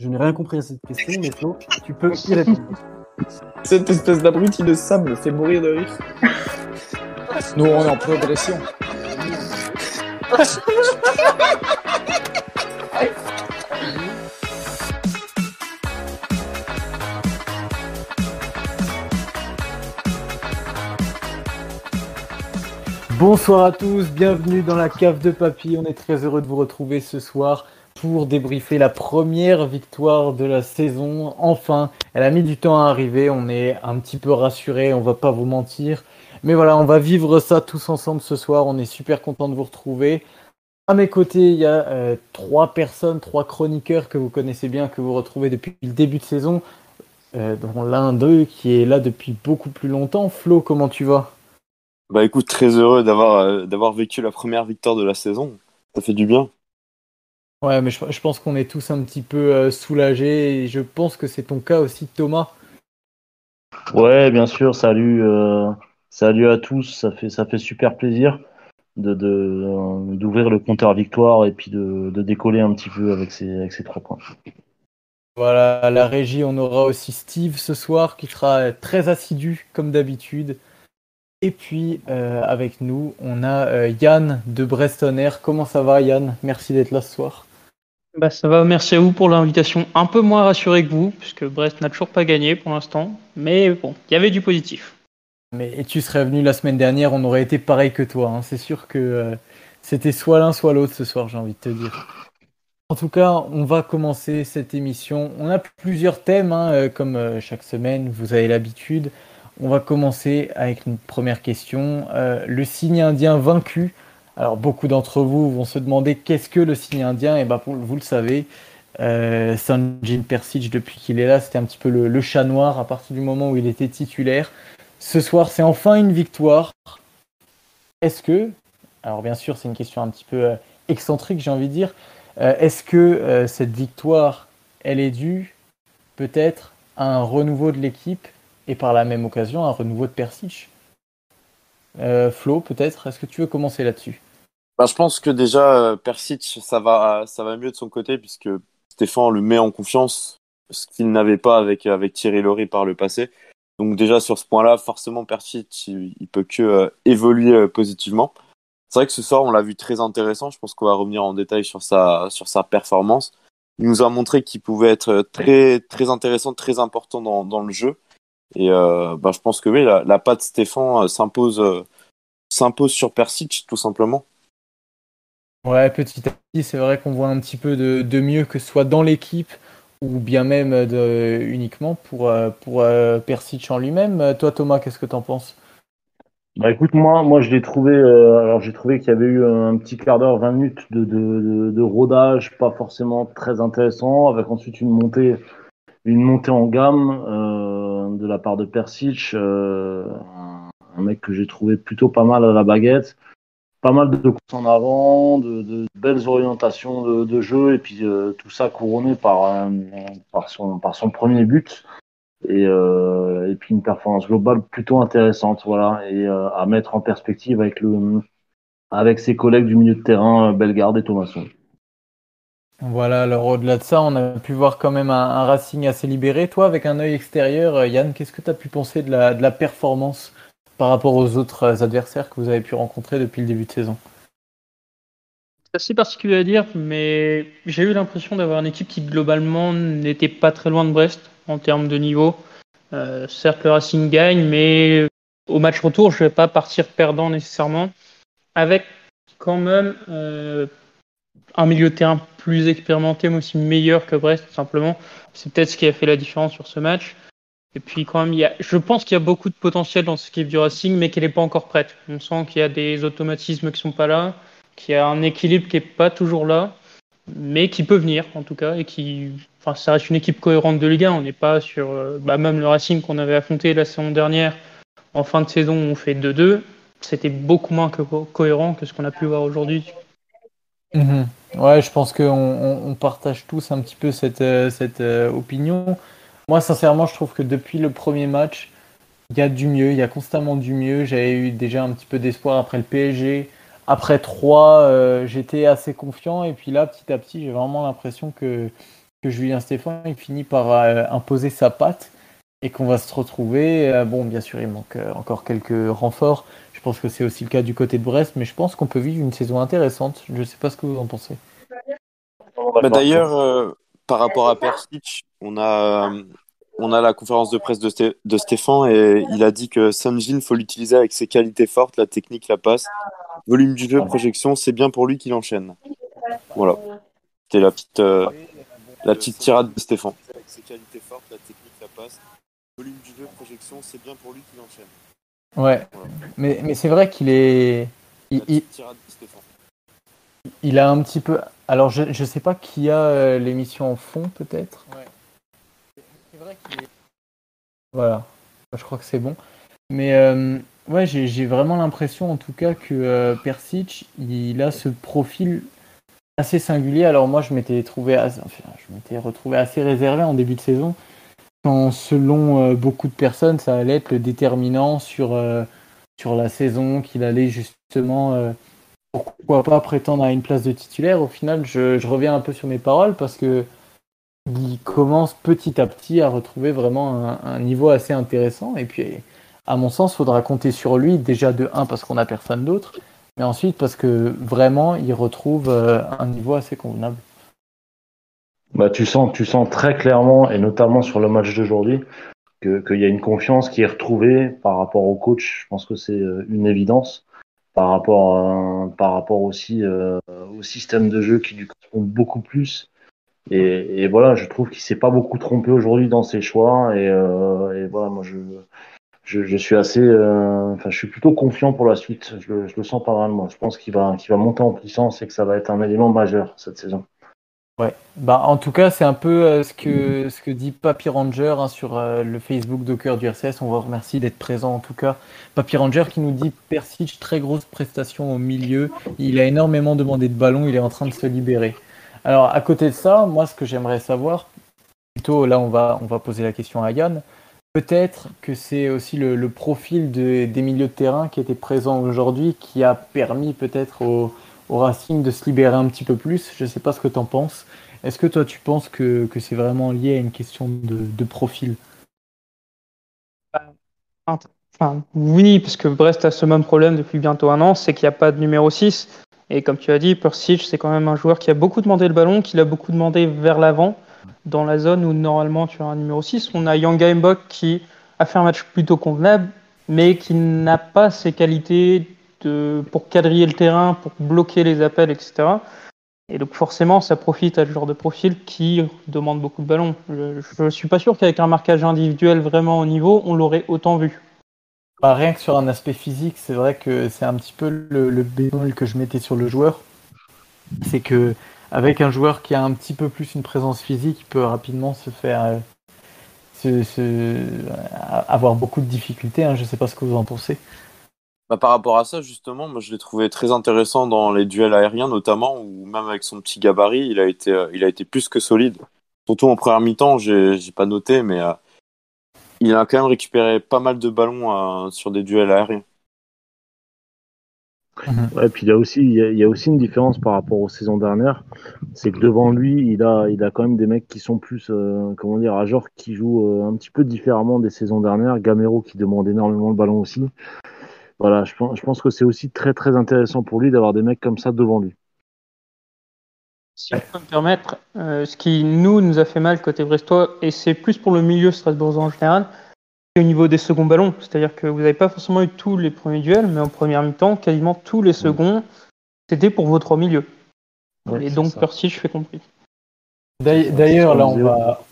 Je n'ai rien compris à cette question, mais Flo, tu peux y répondre. Cette espèce d'abruti de sable me fait mourir de rire. Nous, on est en progression. Bonsoir à tous, bienvenue dans la cave de papy. On est très heureux de vous retrouver ce soir pour débriefer la première victoire de la saison. Enfin, elle a mis du temps à arriver, on est un petit peu rassurés, on va pas vous mentir. Mais voilà, on va vivre ça tous ensemble ce soir, on est super content de vous retrouver. À mes côtés, il y a euh, trois personnes, trois chroniqueurs que vous connaissez bien, que vous retrouvez depuis le début de saison. Euh, dont l'un d'eux qui est là depuis beaucoup plus longtemps. Flo, comment tu vas? Bah écoute, très heureux d'avoir euh, d'avoir vécu la première victoire de la saison. Ça fait du bien. Ouais, mais je, je pense qu'on est tous un petit peu euh, soulagés et je pense que c'est ton cas aussi, Thomas. Ouais, bien sûr. Salut, euh, salut à tous. Ça fait, ça fait super plaisir de, de, euh, d'ouvrir le compteur victoire et puis de, de décoller un petit peu avec ces, avec ces trois points. Voilà, à la régie, on aura aussi Steve ce soir qui sera très assidu comme d'habitude. Et puis euh, avec nous, on a euh, Yann de Breston Air. Comment ça va Yann? Merci d'être là ce soir. Bah, ça va, merci à vous pour l'invitation. Un peu moins rassuré que vous, puisque Brest n'a toujours pas gagné pour l'instant. Mais bon, il y avait du positif. Mais et tu serais venu la semaine dernière, on aurait été pareil que toi. hein. C'est sûr que euh, c'était soit l'un soit l'autre ce soir, j'ai envie de te dire. En tout cas, on va commencer cette émission. On a plusieurs thèmes, hein, euh, comme euh, chaque semaine, vous avez l'habitude. On va commencer avec une première question. Le signe indien vaincu. Alors, beaucoup d'entre vous vont se demander qu'est-ce que le signe indien. Et ben, pour- vous le savez, euh, Sanjin Persic, depuis qu'il est là, c'était un petit peu le, chat noir à partir du moment où il était titulaire. Ce soir, c'est enfin une victoire. Est-ce que, alors bien sûr, c'est une question un petit peu euh, excentrique, j'ai envie de dire, euh, est-ce que euh, cette victoire, elle est due peut-être à un renouveau de l'équipe et par la même occasion un renouveau de Persic Euh, Flo, peut-être, est-ce que tu veux commencer là-dessus? Bah, je pense que déjà euh, Persic, ça va, ça va mieux de son côté puisque Stéphane le met en confiance, ce qu'il n'avait pas avec avec Thierry Lory par le passé. Donc déjà sur ce point-là, forcément Persic, il, il peut que euh, évoluer euh, positivement. C'est vrai que ce soir, on l'a vu très intéressant. Je pense qu'on va revenir en détail sur sa sur sa performance. Il nous a montré qu'il pouvait être très très intéressant, très important dans dans le jeu. Et euh, bah, je pense que oui, la, la patte Stéphane euh, s'impose euh, s'impose sur Persic tout simplement. Ouais, petit à petit, c'est vrai qu'on voit un petit peu de, mieux que ce soit dans l'équipe ou bien même de, uniquement pour, euh, pour euh, Persic en lui-même. Euh, Toi, Thomas, qu'est-ce que t'en penses? Bah écoute, moi, moi je l'ai trouvé. euh, alors j'ai trouvé qu'il y avait eu un petit quart d'heure, 20 minutes de, de, rodage, pas forcément très intéressant, avec ensuite une montée, une montée en gamme euh, de la part de Persic, euh, un mec que j'ai trouvé plutôt pas mal à la baguette, pas mal de courses en avant, de, belles orientations de, jeu, et puis euh, tout ça couronné par, euh, son premier but et, euh, et puis une performance globale plutôt intéressante, voilà, et à mettre en perspective avec le avec ses collègues du milieu de terrain, Bellegarde et Thomasson. Voilà, alors au-delà de ça, on a pu voir quand même un, Racing assez libéré. Toi, avec un œil extérieur, Yann, qu'est-ce que tu as pu penser de la performance? Par rapport aux autres euh, adversaires que vous avez pu rencontrer depuis le début de saison C'est assez particulier à dire, mais j'ai eu l'impression d'avoir une équipe qui globalement n'était pas très loin de Brest en termes de niveau. Euh, certes, le Racing gagne, mais au match retour, je ne vais pas partir perdant nécessairement. Avec quand même euh, un milieu de terrain plus expérimenté, mais aussi meilleur que Brest, tout simplement. C'est peut-être ce qui a fait la différence sur ce match. Et puis quand même, il y a, je pense qu'il y a beaucoup de potentiel dans cette équipe du Racing, mais qu'elle n'est pas encore prête. On sent qu'il y a des automatismes qui sont pas là, qu'il y a un équilibre qui est pas toujours là, mais qui peut venir en tout cas, et qui, enfin, ça reste une équipe cohérente de Ligue 1. On n'est pas sur, euh, bah, même le Racing qu'on avait affronté la saison dernière, en fin de saison, on fait 2-2. C'était beaucoup moins co- cohérent que ce qu'on a pu voir aujourd'hui. Mhm. Ouais, je pense qu'on on, on partage tous un petit peu cette, euh, euh, opinion. Moi, sincèrement, je trouve que depuis le premier match, il y a du mieux, il y a constamment du mieux. J'avais eu déjà un petit peu d'espoir après le PSG. Après 3, euh, j'étais assez confiant. Et puis là, petit à petit, j'ai vraiment l'impression que, Julien Stéphane il finit par euh, imposer sa patte et qu'on va se retrouver. euh, bon, bien sûr, il manque encore quelques renforts. Je pense que c'est aussi le cas du côté de Brest, mais je pense qu'on peut vivre une saison intéressante. Je ne sais pas ce que vous en pensez. Bah, D'ailleurs, par rapport à Persic, on a, euh, on a la conférence de presse de, Sté- de Stéphane et il a dit que Sanjin, faut l'utiliser avec ses qualités fortes, la technique, la passe, volume du jeu, projection, c'est bien pour lui qu'il enchaîne. Voilà. C'était la petite, euh, la petite tirade de Stéphane. Avec ses qualités fortes, la technique, la passe, volume du jeu, projection, c'est bien pour lui qu'il enchaîne. Ouais, Voilà. mais, mais c'est vrai qu'il est. Il, La il- petite tirade de Stéphane. il a un petit peu. Alors, je ne sais pas qui a euh, l'émission en fond, peut-être. C'est Voilà, je crois que c'est bon. Mais euh, ouais, j'ai vraiment l'impression, en tout cas, que euh, Persic, il a ce profil assez singulier. Alors, moi, je m'étais trouvé. assez- retrouvé assez réservé en début de saison. Quand, selon euh, beaucoup de personnes, ça allait être le déterminant sur, la saison, qu'il allait justement. pourquoi pas prétendre à une place de titulaire. Au final, je reviens un peu sur mes paroles parce que il commence petit à petit à retrouver vraiment un, niveau assez intéressant. Et puis, à mon sens, il faudra compter sur lui déjà de 1 parce qu'on n'a personne d'autre, mais ensuite parce que vraiment, il retrouve euh, un niveau assez convenable. Bah, tu sens, tu sens très clairement, et notamment sur le match d'aujourd'hui, qu'il y a une confiance qui est retrouvée par rapport au coach. Je pense que c'est euh, une évidence par rapport, par rapport aussi euh, au système de jeu qui lui correspond beaucoup plus. Et, voilà, je trouve qu'il s'est pas beaucoup trompé aujourd'hui dans ses choix. Et, euh, voilà, moi je, je, suis assez, euh, enfin, je suis plutôt confiant pour la suite. Je, le- sens pas mal, moi. Je pense qu'il va, qu'il va monter en puissance et que ça va être un élément majeur cette saison. Ouais. Bah, en tout cas, c'est un peu euh, ce, que, ce que dit Papy Ranger hein, sur le Facebook Docker du RCS. On vous remercie d'être présent en tout cas. Papy Ranger qui nous dit Persic, très grosse prestation au milieu. Il a énormément demandé de ballon, il est en train de se libérer. Alors, à côté de ça, moi, ce que j'aimerais savoir, plutôt là, on va, on va poser la question à Yann. Peut-être que c'est aussi le, profil de- des milieux de terrain qui était présent aujourd'hui qui a permis peut-être au, au Racing de se libérer un petit peu plus. Je ne sais pas ce que tu en penses. Est-ce que toi tu penses que, c'est vraiment lié à une question de, profil? Oui, parce que Brest a ce même problème depuis bientôt un an, c'est qu'il n'y a pas de numéro 6. Et comme tu as dit, Persic, c'est quand même un joueur qui a beaucoup demandé le ballon, qui l'a beaucoup demandé vers l'avant, dans la zone où normalement tu as un numéro 6. On a Yanga Mbok qui a fait un match plutôt convenable, mais qui n'a pas ses qualités pour quadriller le terrain, pour bloquer les appels, etc. Et donc forcément, ça profite à ce genre de profil qui demande beaucoup de ballons. Je ne suis pas sûr qu'avec un marquage individuel vraiment au niveau, on l'aurait autant vu. Rien que sur un aspect physique, c'est vrai que c'est un petit peu le, le bémol que je mettais sur le joueur. C'est que avec un joueur qui a un petit peu plus une présence physique, il peut rapidement se faire euh, se- se- avoir beaucoup de difficultés. hein. Je ne sais pas ce que vous en pensez. Bah, par rapport à ça, justement, moi je l'ai trouvé très intéressant dans les duels aériens, notamment, où même avec son petit gabarit, il a été, euh, il a été plus que solide. Surtout en première mi-temps, j'ai pas noté, mais euh, il a quand même récupéré pas mal de ballons euh, sur des duels aériens. Ouais, puis il y a aussi, il y a, il y a aussi une différence par rapport aux saisons dernières, c'est que devant lui, il a, il a quand même des mecs qui sont plus, euh, comment dire, à genre qui jouent euh, un petit peu différemment des saisons dernières. Gamero qui demande énormément le ballon aussi. Voilà, je pense, je pense que c'est aussi très très intéressant pour lui d'avoir des mecs comme ça devant lui. Si je peux me permettre, euh, ce qui nous nous a fait mal côté brestois, et c'est plus pour le milieu strasbourgeois en général, c'est au niveau des seconds ballons. C'est-à-dire que vous n'avez pas forcément eu tous les premiers duels, mais en première mi-temps, quasiment tous les seconds, c'était pour vos trois milieux. Ouais, et donc. Percy, je fais compris. D'ailleurs, là, on va.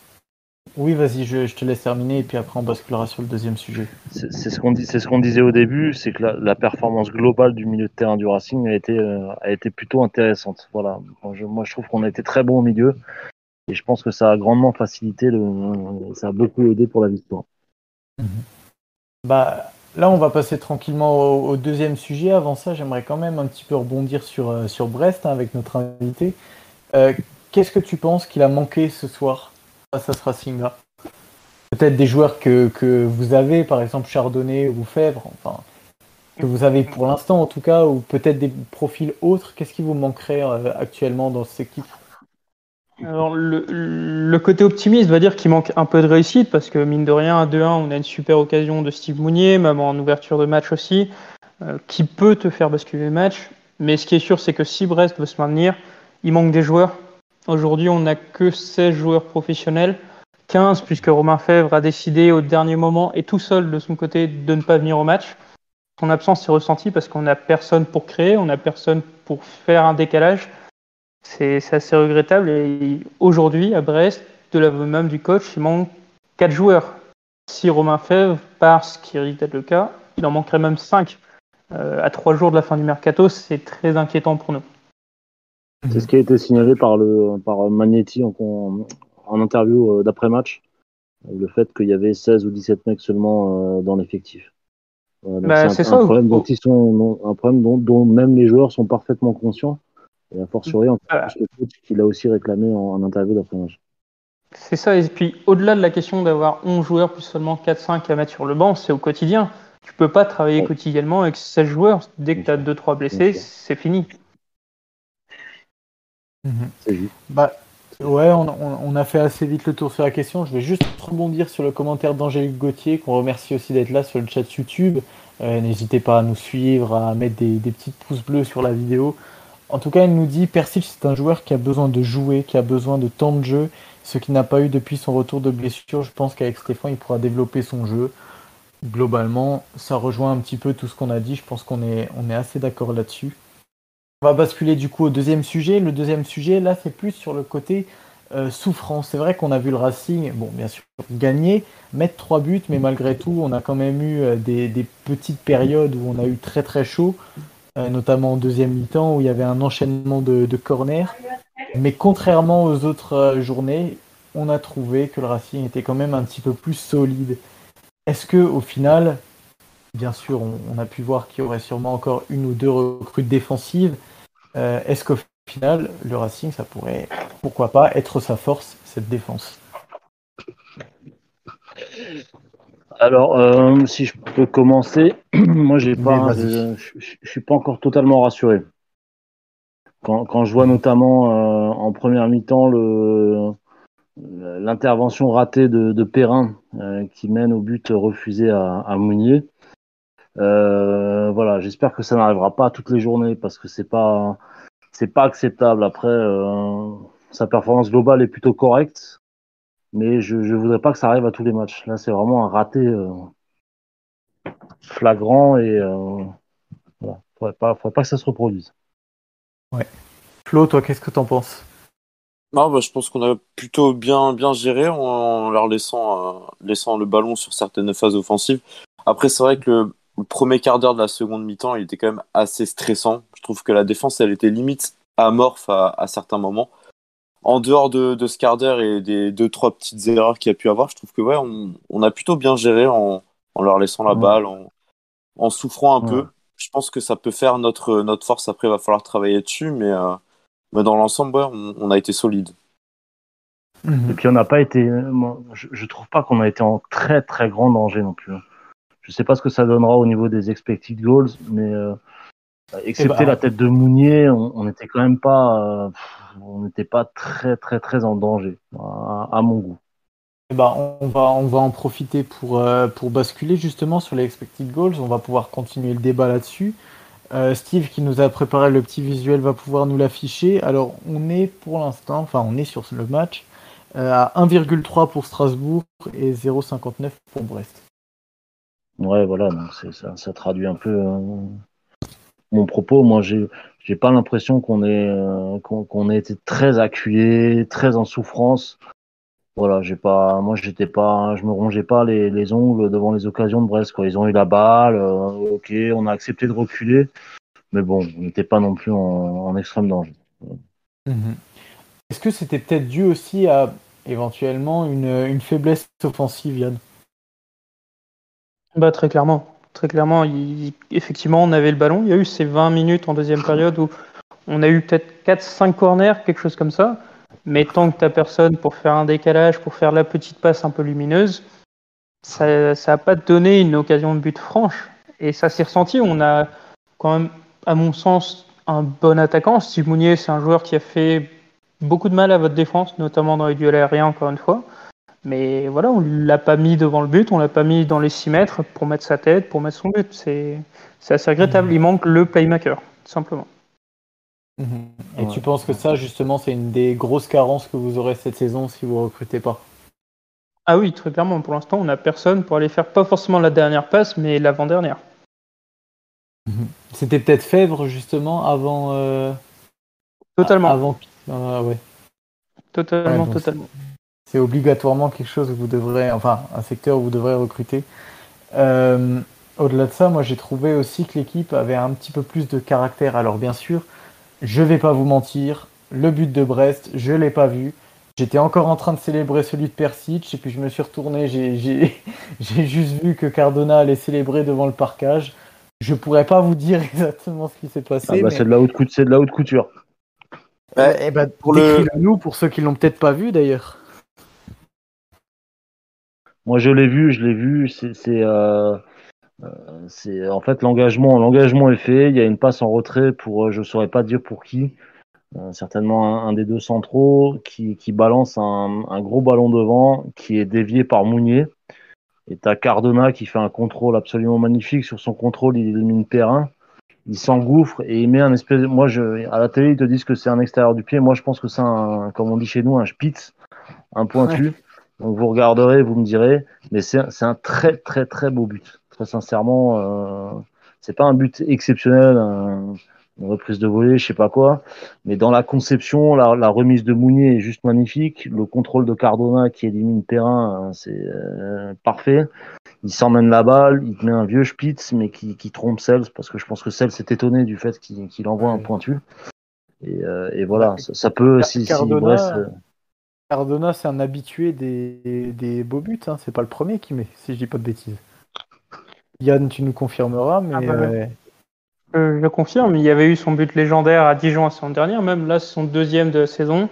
Oui, vas-y, je, je te laisse terminer et puis après on basculera sur le deuxième sujet. C'est ce qu'on ce disait au début, c'est que la, la performance globale du milieu de terrain du Racing a été, euh, a été plutôt intéressante. Voilà, moi je, moi, je trouve qu'on a été très bon au milieu et je pense que ça a grandement facilité, le, ça a beaucoup aidé pour la victoire. Bah, là, on va passer tranquillement au, au deuxième sujet. Avant ça, j'aimerais quand même un petit peu rebondir sur, euh, sur Brest hein, avec notre invité. Euh, Qu'est-ce que tu penses qu'il a manqué ce soir face à ce Racing-là Peut-être des joueurs que, vous avez, par exemple Chardonnay ou Fèvre, enfin, que vous avez pour l'instant en tout cas, ou peut-être des profils autres. Qu'est-ce qui vous manquerait euh, actuellement dans cette équipe? Alors, le, le côté optimiste va dire qu'il manque un peu de réussite parce que, mine de rien, à 2-1, on a une super occasion de Steve Mounier, même en ouverture de match aussi, euh, qui peut te faire basculer le match. Mais ce qui est sûr, c'est que si Brest veut se maintenir, il manque des joueurs. Aujourd'hui, on n'a que 16 joueurs professionnels, 15 puisque Romain Fèvre a décidé au dernier moment et tout seul de son côté de ne pas venir au match. Son absence s'est ressentie parce qu'on n'a personne pour créer, on n'a personne pour faire un décalage. C'est assez regrettable. Et aujourd'hui, à Brest, de l'aveu même du coach, il manque 4 joueurs. Si Romain Fèvre part, ce qui risque d'être le cas, il en manquerait même 5. à 3 jours de la fin du mercato, c'est très inquiétant pour nous. C'est ce qui a été signalé par, le, par Magnetti en, en, en interview euh, d'après-match. Le fait qu'il y avait 16 ou 17 mecs seulement euh, dans l'effectif. Bah, c'est un, un problème, dont, ils sont, dont- un problème dont, dont même les joueurs sont parfaitement conscients. Et a fortiori, en Voilà. le coach qui l'a aussi réclamé en, en interview d'après-match. C'est ça, et puis au-delà de la question d'avoir 11 joueurs plus seulement 4-5 à mettre sur le banc, c'est au quotidien. Tu peux pas travailler Ouais. quotidiennement avec 16 joueurs. Dès que tu as 2-3 blessés, c'est fini. Mhm. C'est juste. Bah, ouais, on, on- on a fait assez vite le tour sur la question. Je vais juste rebondir sur le commentaire d'Angélique Gauthier, qu'on remercie aussi d'être là sur le chat YouTube. Euh, N'hésitez pas à nous suivre, à mettre des, des petits pouces bleus sur la vidéo. En tout cas, elle nous dit Persic, c'est un joueur qui a besoin de jouer, qui a besoin de temps de jeu, ce qu'il n'a pas eu depuis son retour de blessure. Je pense qu'avec Stéphane, il pourra développer son jeu. Globalement, ça rejoint un petit peu tout ce qu'on a dit. Je pense qu'on est, on est assez d'accord là-dessus. On va basculer du coup au deuxième sujet. Le deuxième sujet, là, c'est plus sur le côté euh, souffrance. C'est vrai qu'on a vu le Racing, bon, bien sûr, gagner, mettre trois buts, mais malgré tout, on a quand même eu euh, des, petites périodes où on a eu très très chaud, euh, notamment en deuxième mi-temps où il y avait un enchaînement de, de corners. Mais contrairement aux autres journées, on a trouvé que le Racing était quand même un petit peu plus solide. Est-ce que au final, bien sûr, on, on a pu voir qu'il y aurait sûrement encore une ou deux recrues défensives. Euh, Est-ce qu'au final, le Racing, ça pourrait, pourquoi pas, être sa force, cette défense? Alors, euh, si je peux commencer, moi, j'ai pas, je, je, je suis pas encore totalement rassuré. Quand, quand je vois notamment euh, en première mi-temps le l'intervention ratée de, de Perrin euh, qui mène au but refusé à, à Mounier. Euh, voilà, j'espère que ça n'arrivera pas toutes les journées parce que c'est pas c'est pas acceptable. Après, euh, sa performance globale est plutôt correcte, mais je je voudrais pas que ça arrive à tous les matchs. Là, c'est vraiment un raté euh, flagrant et euh, voilà, faudrait pas faudrait pas que ça se reproduise. Flo, toi, qu'est-ce que t'en penses? Non, bah, je pense qu'on a plutôt bien, bien géré en, en leur laissant, euh, laissant le ballon sur certaines phases offensives. Après, c'est vrai que le, le premier quart d'heure de la seconde mi-temps, il était quand même assez stressant. Je trouve que la défense, elle était limite amorphe à, à certains moments. En dehors de, de ce quart d'heure et des deux, trois petites erreurs qu'il y a pu avoir, je trouve que ouais, on, on a plutôt bien géré en, en leur laissant la Ouais. balle, en, en souffrant un Ouais. peu. Je pense que ça peut faire notre, notre force. Après, il va falloir travailler dessus, mais, euh, mais dans l'ensemble, ouais, on, on a été solide. Et puis on n'a pas été, moi, je, je trouve pas qu'on a été en très très grand danger non plus. hein. Je sais pas ce que ça donnera au niveau des expected goals, mais euh, excepté ben, la tête de Mounier, on n'était quand même pas, euh, on n'était pas très très très en danger à, à mon goût. Eh ben, on, va, on va en profiter pour, euh, pour basculer justement sur les expected goals. On va pouvoir continuer le débat là-dessus. Euh, Steve, qui nous a préparé le petit visuel, va pouvoir nous l'afficher. Alors, on est pour l'instant, enfin, on est sur le match euh, à 1,3 pour Strasbourg et 0,59 pour Brest. Ouais, voilà, donc ça, ça traduit un peu euh, mon propos. Moi, j'ai j'ai pas l'impression qu'on ait euh, qu'on été très acculé, très en souffrance. Voilà, j'ai pas, moi j'étais pas, je me rongeais pas les, les ongles devant les occasions de Brest. Quoi. Ils ont eu la balle, euh, ok, on a accepté de reculer, mais bon, on n'était pas non plus en, extrême danger. Est-ce que c'était peut-être dû aussi à éventuellement une, une faiblesse offensive, Yann? Bah, très clairement. Très clairement, effectivement, on avait le ballon. Il y a eu ces 20 minutes en deuxième période où on a eu peut-être 4-5 corners, quelque chose comme ça. Mais tant que tu personne pour faire un décalage, pour faire la petite passe un peu lumineuse, ça n'a pas donné une occasion de but franche. Et ça s'est ressenti. On a quand même, à mon sens, un bon attaquant. Steve Mounier, c'est un joueur qui a fait beaucoup de mal à votre défense, notamment dans les duels aériens, encore une fois. Mais voilà, on l'a pas mis devant le but, on l'a pas mis dans les 6 mètres pour mettre sa tête, pour mettre son but. C'est c'est assez regrettable. Mhm. Il manque le playmaker, tout simplement. Mhm. Et Ouais. tu penses que ça, justement, c'est une des grosses carences que vous aurez cette saison si vous recrutez pas? Ah oui, très clairement. Pour l'instant, on n'a personne pour aller faire pas forcément la dernière passe, mais l'avant-dernière. C'était peut-être Fèvre, justement, avant. euh, Totalement, Avant. Ah, ouais. totalement, Ouais, donc totalement. C'est obligatoirement quelque chose que vous devrez, enfin, un secteur où vous devrez recruter. Euh, Au-delà de ça, moi j'ai trouvé aussi que l'équipe avait un petit peu plus de caractère. Alors bien sûr, je vais pas vous mentir, le but de Brest, je l'ai pas vu. J'étais encore en train de célébrer celui de Persic et puis je me suis retourné, j'ai- j'ai j'ai juste vu que Cardona allait célébrer devant le parcage. Je pourrais pas vous dire exactement ce qui s'est passé. Ah bah, mais- c'est de la haute couture. C'est de la haute couture. Ouais, Eh ben, pour le- nous pour ceux qui l'ont peut-être pas vu d'ailleurs. Moi, je l'ai vu, je l'ai vu. C'est, euh, euh, c'est en fait l'engagement. L'engagement est fait. Il y a une passe en retrait pour, euh, je saurais pas dire pour qui. Certainement un, des deux centraux qui, qui balance un, un gros ballon devant, qui est dévié par Mounier. Et t'as Cardona qui fait un contrôle absolument magnifique. Sur son contrôle, il élimine Perrin. Il s'engouffre et il met un espèce. Moi, je, à la télé, ils te disent que c'est un extérieur du pied. Moi, je pense que c'est un, comme on dit chez nous, un spitz, un pointu. Donc vous regarderez, vous me direz, mais c'est un très très très beau but. Très sincèrement, euh, c'est pas un but exceptionnel, un- une reprise de volée, je sais pas quoi, mais dans la conception, la, la remise de Mounier est juste magnifique. Le contrôle de Cardona qui élimine Perrin, hein, c'est euh, parfait. Il s'emmène la balle, il te met un vieux spitz, mais qui, qui trompe Sels, parce que je pense que Sels s'est étonné du fait qu'il envoie un pointu. Et, euh, et voilà, ça, ça peut, Car- si, si Cardona, Brest, euh, Cardona, c'est un habitué des, des beaux buts. Hein. C'est pas le premier qui met, si je dis pas de bêtises. Yann, tu nous confirmeras, mais Ah bah euh, je confirme, il y avait eu son but légendaire à Dijon la saison dernière, même là, c'est son deuxième de la saison.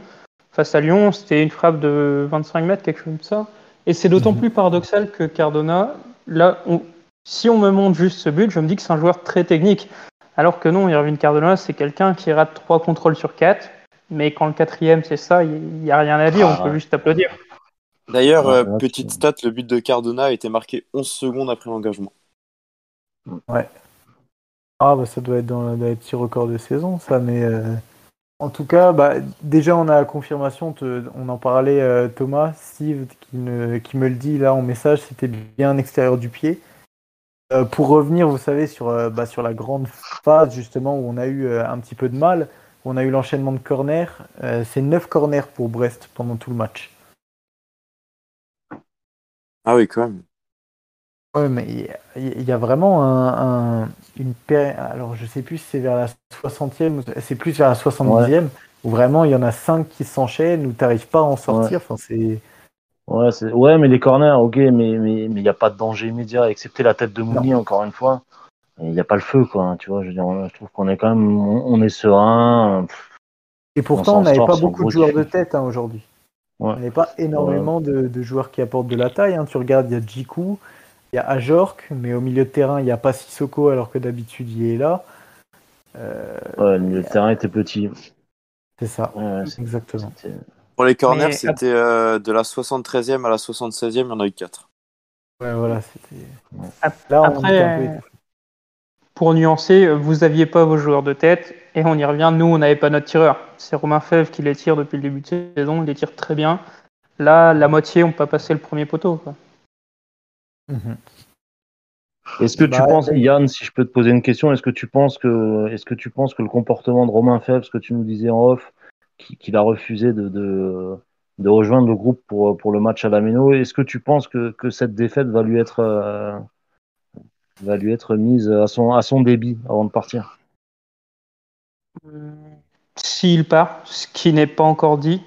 Face à Lyon, c'était une frappe de 25 mètres, quelque chose comme ça. Et c'est d'autant Mhm. plus paradoxal que Cardona, là, on- si on me montre juste ce but, je me dis que c'est un joueur très technique. Alors que non, Irvine Cardona, c'est quelqu'un qui rate trois contrôles sur quatre. Mais quand le quatrième, c'est ça, il n'y a rien à dire, Ah, on peut ouais. juste applaudir. D'ailleurs, Ouais, euh, petite stat, le but de Cardona a été marqué 11 secondes après l'engagement. ah, bah, ça doit être dans, dans les petits records de saison, ça. Mais euh, en tout cas, bah, déjà, on a la confirmation. te- on en parlait, euh, Thomas, Steve, qui, ne- qui me le dit là en message, c'était bien extérieur du pied. Euh, pour revenir, vous savez, sur, euh, bah, sur la grande phase justement où on a eu euh, un petit peu de mal, on a eu l'enchaînement de corners, euh, c'est 9 corners pour Brest pendant tout le match. Ah oui, quand même. Ouais, mais il y a- il y, a vraiment un, un- une péri- Alors, je sais plus si c'est vers la 60e, ou- c'est plus vers la 70e, où vraiment il y en a 5 qui s'enchaînent, où tu n'arrives pas à en sortir. Enfin, c'est. Ouais, c'est- ouais, mais les corners, ok, mais il n'y a pas de danger immédiat, excepté la tête de Mounier encore une fois. Il n'y a pas le feu, quoi. Tu vois, je veux dire, on- je trouve qu'on est quand même, on, on est serein. Pff, Et pourtant, on n'avait sort pas beaucoup de joueurs de tête hein, aujourd'hui. Ouais. On n'avait pas énormément de, de joueurs qui apportent de la taille. hein. Tu regardes, il y a Jiku, il y a Ajork, mais au milieu de terrain, il n'y a pas Sissoko alors que d'habitude il est là. Euh, Ouais, le milieu de terrain était petit. c'est ça, Ouais, ouais, c'est- exactement. Pour les corners, Mais- c'était euh, de la 73e à la 76e, il y en a eu 4. Ouais, voilà, c'était. Là, on Après, était un peu euh. Pour nuancer, vous aviez pas vos joueurs de tête, et on y revient, nous, on n'avait pas notre tireur. C'est Romain Fèvre qui les tire depuis le début de saison, il les tire très bien. Là, la moitié ont pas passé le premier poteau. quoi. Mhm. Est-ce que tu Bah, penses, euh, Yann, si je peux te poser une question, est-ce que tu penses que, est-ce que tu penses que le comportement de Romain Fèvre, ce que tu nous disais en off, qui- qu'il a refusé de, de, de rejoindre le groupe pour, pour le match à la Méno, est-ce que tu penses que, que cette défaite va lui être, euh, va lui être mise à son, à son débit avant de partir? S'il part, ce qui n'est pas encore dit.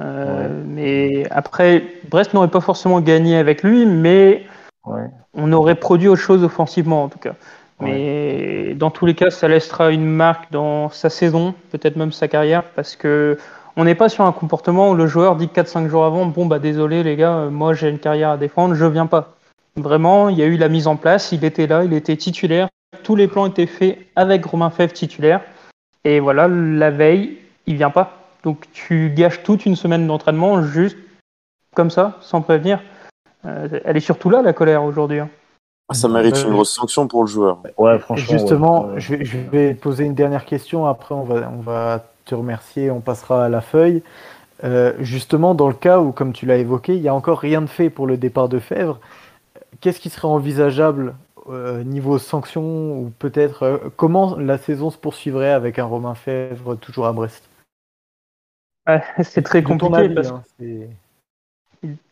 Euh, Ouais. Mais après, Brest n'aurait pas forcément gagné avec lui, mais Ouais. on aurait produit autre chose offensivement en tout cas. Mais dans tous les cas, ça laissera une marque dans sa saison, peut-être même sa carrière, parce que on n'est pas sur un comportement où le joueur dit 4-5 jours avant, bon bah désolé les gars, euh, moi j'ai une carrière à défendre, je viens pas. Vraiment, il y a eu la mise en place, il était là, il était titulaire, tous les plans étaient faits avec Romain Fèvre titulaire, et voilà, la veille, il vient pas. Donc tu gâches toute une semaine d'entraînement juste comme ça, sans prévenir. Euh, elle est surtout là, la colère, aujourd'hui. hein. Ah, Ça mérite une grosse sanction pour le joueur. Ouais, franchement. justement, ouais. je, vais, je vais te poser une dernière question. Après, on va, on va te remercier. On passera à la feuille. Euh, justement, dans le cas où, comme tu l'as évoqué, il n'y a encore rien de fait pour le départ de Fèvre, qu'est-ce qui serait envisageable euh, niveau sanction ou peut-être euh, comment la saison se poursuivrait avec un Romain Fèvre toujours à Brest? Ouais, c'est très compliqué avis, parce hein,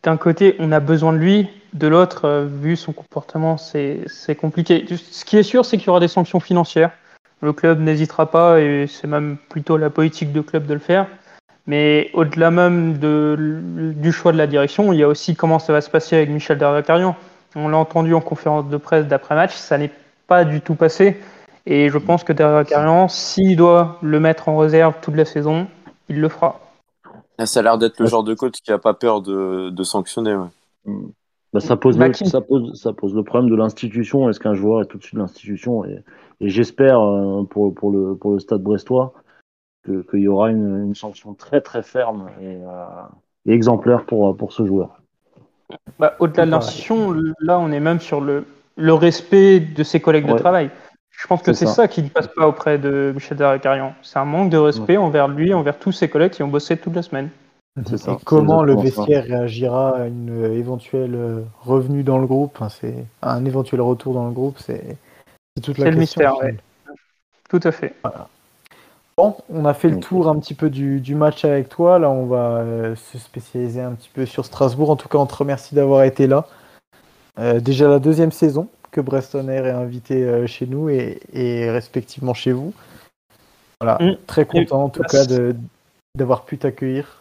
d'un côté, on a besoin de lui, de l'autre, euh, vu son comportement, c'est c'est compliqué. Ce qui est sûr, c'est qu'il y aura des sanctions financières. Le club n'hésitera pas, et c'est même plutôt la politique de club de le faire. Mais au-delà même de, du choix de la direction, il y a aussi comment ça va se passer avec Michel Darvacarian. On l'a entendu en conférence de presse d'après-match, ça n'est pas du tout passé. Et je pense que Darvacarian, s'il doit le mettre en réserve toute la saison, il le fera. Là, ça a l'air d'être le genre de coach qui a pas peur de, de sanctionner. ouais. Bah, ça, pose Bah, le, qui- ça, pose, ça pose le problème de l'institution. Est-ce qu'un joueur est tout-dessus de l'institution? Et, et j'espère euh, pour, pour, le, pour le stade brestois que- qu'il y aura une, une sanction très très ferme et, euh, et exemplaire pour, pour ce joueur. Bah, Au-delà de l'institution, là, on est même sur le, le respect de ses collègues de Ouais. travail. Je pense que C'est ça. ça. qui ne passe pas auprès de Michel Daracarian. C'est un manque de respect envers lui, envers tous ses collègues qui ont bossé toute la semaine. Ça, Et comment le ça. vestiaire réagira à une éventuelle revenue dans le groupe? Enfin, c'est un éventuel retour dans le groupe, c'est toute la C'est le question. mystère, finalement. Tout à fait. Bon, on a fait le tour un petit peu du, du match avec toi. Là, on va euh, se spécialiser un petit peu sur Strasbourg. En tout cas, on te remercie d'avoir été là. Euh, déjà la deuxième saison que Breston Air est invité euh, chez nous et, et respectivement chez vous. Voilà, Mm. très content en tout Merci. cas de- d'avoir pu t'accueillir.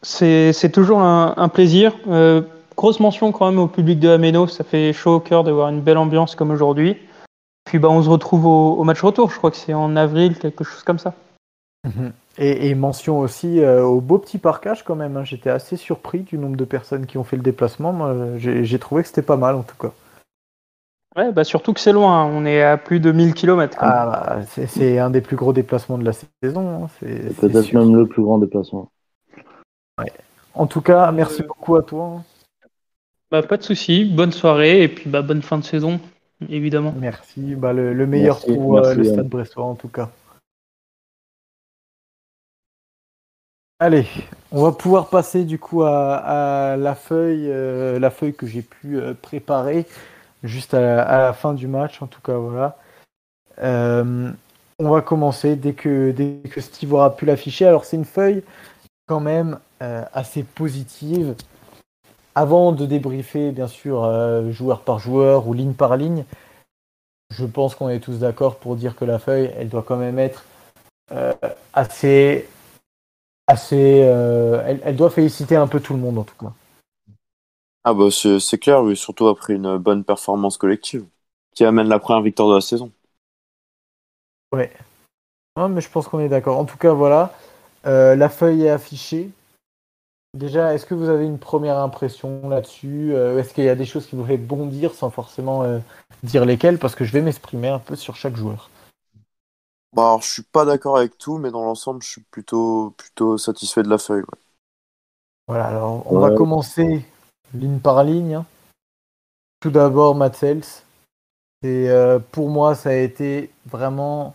C'est c'est toujours un, un plaisir. Euh, grosse mention quand même au public de Ameno. Ça fait chaud au cœur de voir une belle ambiance comme aujourd'hui. Puis bah, on se retrouve au, au match retour. Je crois que c'est en avril, quelque chose comme ça. Et, et mention aussi euh, au beau petit parcage quand même. hein. J'étais assez surpris du nombre de personnes qui ont fait le déplacement. Moi, j'ai trouvé que c'était pas mal en tout cas. Ouais, bah, surtout que c'est loin. hein. On est à plus de 1000 km. Ah, bah, c'est- un des plus gros déplacements de la saison. hein. C'est- peut-être même le plus grand déplacement. En tout cas, merci beaucoup à toi. Bah, pas de souci. Bonne soirée et puis bah, bonne fin de saison, évidemment. Merci. Bah, le, le meilleur Merci, pour euh, le. Stade Brestois en tout cas. Allez, on va pouvoir passer du coup à, à la feuille, euh, la feuille que j'ai pu euh, préparer juste à la, à la fin du match. En tout cas, voilà. Euh, on va commencer dès que, dès que Steve aura pu l'afficher. Alors, c'est une feuille quand même euh, assez positive. Avant de débriefer, bien sûr, euh, joueur par joueur ou ligne par ligne, je pense qu'on est tous d'accord pour dire que la feuille, elle doit quand même être euh, assez. assez euh, elle, elle doit féliciter un peu tout le monde en tout cas. Ah bah c'est clair, oui, surtout après une bonne performance collective qui amène la première victoire de la saison. Ouais, mais je pense qu'on est d'accord. En tout cas, voilà. La feuille est affichée. Déjà, est-ce que vous avez une première impression là-dessus Euh, Est-ce qu'il y a des choses qui vous fait bondir sans forcément euh, dire lesquelles? Parce que je vais m'exprimer un peu sur chaque joueur. Bah alors, je suis pas d'accord avec tout, mais dans l'ensemble, je suis plutôt plutôt satisfait de la feuille. ouais. Voilà, alors on va commencer ligne par ligne. hein. Tout d'abord, Matsels. Et euh, pour moi, ça a été vraiment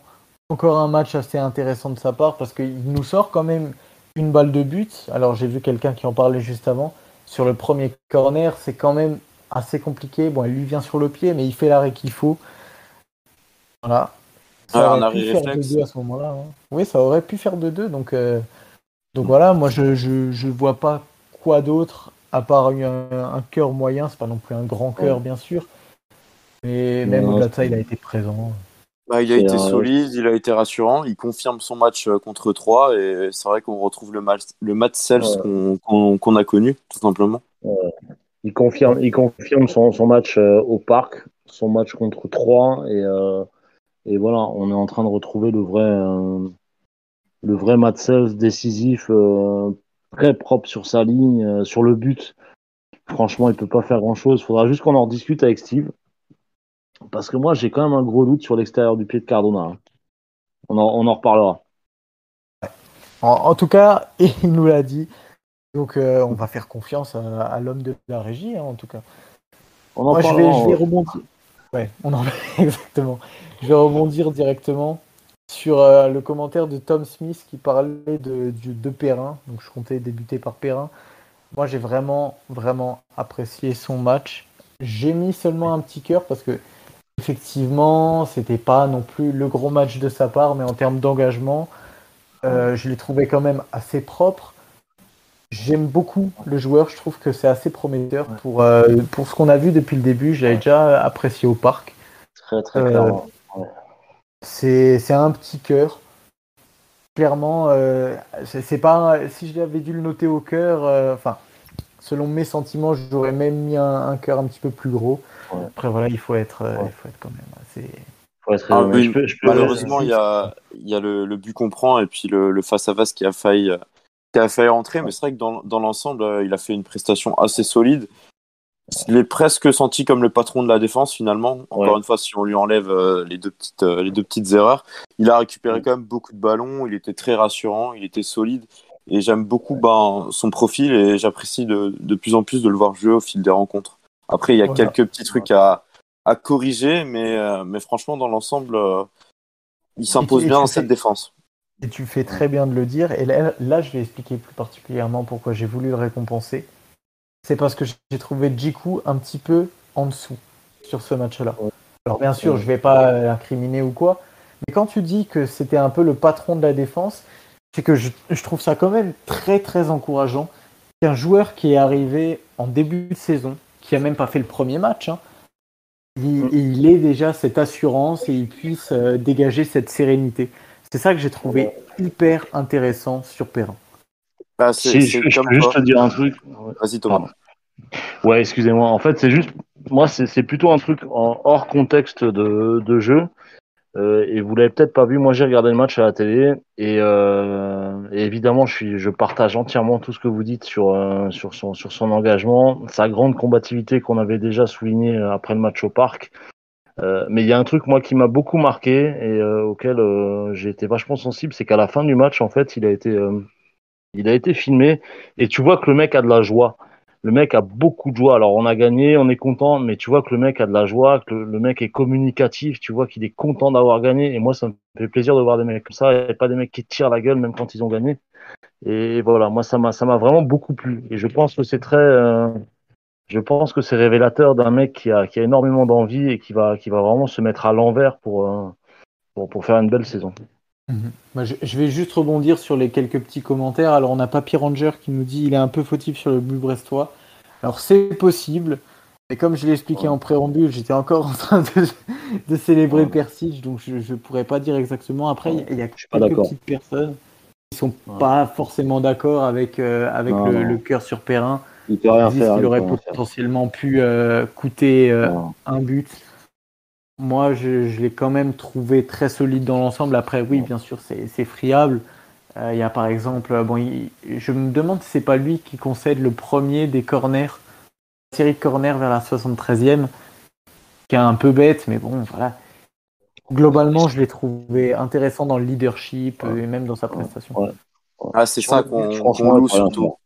encore un match assez intéressant de sa part parce qu'il nous sort quand même une balle de but. Alors j'ai vu quelqu'un qui en parlait juste avant. Sur le premier corner, c'est quand même assez compliqué. Bon, elle lui vient sur le pied, mais il fait l'arrêt qu'il faut. Voilà. Ça aurait pu faire réflexe. 2-2 à ce moment-là. hein. Oui, ça aurait pu faire 2-2. Donc, euh, donc voilà, moi je, je, je vois pas quoi d'autre à part un, un cœur moyen. C'est pas non plus un grand cœur, bien sûr. Mais même au-delà de ça, il a été présent. Bah, il a Et, été euh, solide, il a été rassurant, il confirme son match euh, contre 3 et c'est vrai qu'on retrouve le match le match Cels Ouais. qu'on a connu tout simplement. Il confirme, il confirme son, son match euh, au parc, son match contre 3 et, euh, et voilà, on est en train de retrouver le vrai, le vrai match sales décisif, très propre sur sa ligne, sur le but. Franchement, il peut pas faire grand chose. Il faudra juste qu'on en discute avec Steve. Parce que moi, j'ai quand même un gros doute sur l'extérieur du pied de Cardona. hein. On en, on en reparlera. En, en tout cas, il nous l'a dit. Donc, euh, on va faire confiance à, à l'homme de la régie, hein, en tout cas. On en Moi, je vais, je rebondir. Ouais, on en exactement. Je vais rebondir directement sur euh, le commentaire de Tom Smith qui parlait de, du, de Perrin. Donc, je comptais débuter par Perrin. Moi, j'ai vraiment, vraiment apprécié son match. J'ai mis seulement un petit cœur parce que, effectivement, c'était pas non plus le gros match de sa part, mais en termes d'engagement, euh, je l'ai trouvé quand même assez propre. J'aime beaucoup le joueur, je trouve que c'est assez prometteur pour, euh, pour ce qu'on a vu depuis le début. J'avais déjà apprécié au parc. Très, très Euh, clairement. C'est c'est un petit cœur. Clairement, euh, c'est pas si je l'avais dû le noter au cœur, enfin, selon mes sentiments, j'aurais même mis un, un cœur un petit peu plus gros. Ouais. Après voilà, il faut être, euh, Ouais. il faut être quand même assez. Faut être Ah, raisonnable. oui, Je peux- je peux- Malheureusement, il y a, il y a le, le but qu'on prend et puis le, le face-à-face qui a failli, qui a failli rentrer. Mais c'est vrai que dans, dans l'ensemble, euh, il a fait une prestation assez solide. Je l'ai presque senti comme le patron de la défense finalement. Encore Ouais. une fois, si on lui enlève euh, les, deux petites, euh, les deux petites erreurs, il a récupéré quand même beaucoup de ballons. Il était très rassurant, il était solide. Et j'aime beaucoup ben, son profil et j'apprécie de, de plus en plus de le voir jouer au fil des rencontres. Après, il y a Voilà. quelques petits trucs à, à corriger, mais, euh, mais franchement, dans l'ensemble, euh, il s'impose bien dans cette fais- défense. Et tu fais très bien de le dire. Et là, là, je vais expliquer plus particulièrement pourquoi j'ai voulu le récompenser. C'est parce que j'ai trouvé Jiku un petit peu en dessous sur ce match-là. Ouais. Alors bien sûr, je vais pas l'incriminer ou quoi, mais quand tu dis que c'était un peu le patron de la défense, c'est que je, je trouve ça quand même très très encourageant qu'un joueur qui est arrivé en début de saison, qui a même pas fait le premier match, hein, il, Mm. il ait déjà cette assurance et il puisse euh, dégager cette sérénité. C'est ça que j'ai trouvé hyper intéressant sur Perrin. Bah, Si, je, peux juste te dire un truc. Vas-y, Thomas. Pardon. Ouais, excusez-moi. En fait, c'est juste, moi, c'est c'est plutôt un truc en hors contexte de, de jeu. Euh, et vous l'avez peut-être pas vu. Moi, j'ai regardé le match à la télé et, euh, évidemment, je suis, je partage entièrement tout ce que vous dites sur euh, sur son sur son engagement, sa grande combativité qu'on avait déjà souligné euh, après le match au parc. Euh, mais il y a un truc moi qui m'a beaucoup marqué et auquel j'ai été vachement sensible, c'est qu'à la fin du match, en fait, il a été il a été filmé et tu vois que le mec a de la joie. Le mec a beaucoup de joie. Alors on a gagné, on est content, mais tu vois que le mec a de la joie, que le, mec est communicatif, tu vois qu'il est content d'avoir gagné. Et moi, ça me fait plaisir de voir des mecs comme ça et pas des mecs qui tirent la gueule même quand ils ont gagné. Et voilà, moi ça m'a vraiment beaucoup plu. Et je pense que c'est très, euh, je pense que c'est révélateur d'un mec qui a énormément d'envie et qui va vraiment se mettre à l'envers pour euh, faire une belle saison. Moi, je, je vais juste rebondir sur les quelques petits commentaires. Alors, on a Papy Ranger qui nous dit il est un peu fautif sur le but brestois. Alors, c'est possible. Et comme je l'ai expliqué en préambule, j'étais encore en train de, de célébrer. Persich, donc je ne pourrais pas dire exactement. Après, il y a- il y a suis pas quelques petites personnes qui sont pas forcément d'accord avec, euh, avec Non, le, non. le cœur sur Perrin. Il peut rien Ils disent faire. qu'il il aurait faire. potentiellement pu euh, coûter euh, un but. Moi, je, je l'ai quand même trouvé très solide dans l'ensemble. Après, oui, bien sûr, c'est c'est friable. Euh, Il y a par exemple, euh, bon, il- je me demande si c'est pas lui qui concède le premier des corners, série de corners vers la 73e, qui est un peu bête, mais bon, voilà. Globalement, je l'ai trouvé intéressant dans le leadership et même dans sa prestation. Ouais. Ah, c'est ça qu'on loue surtout.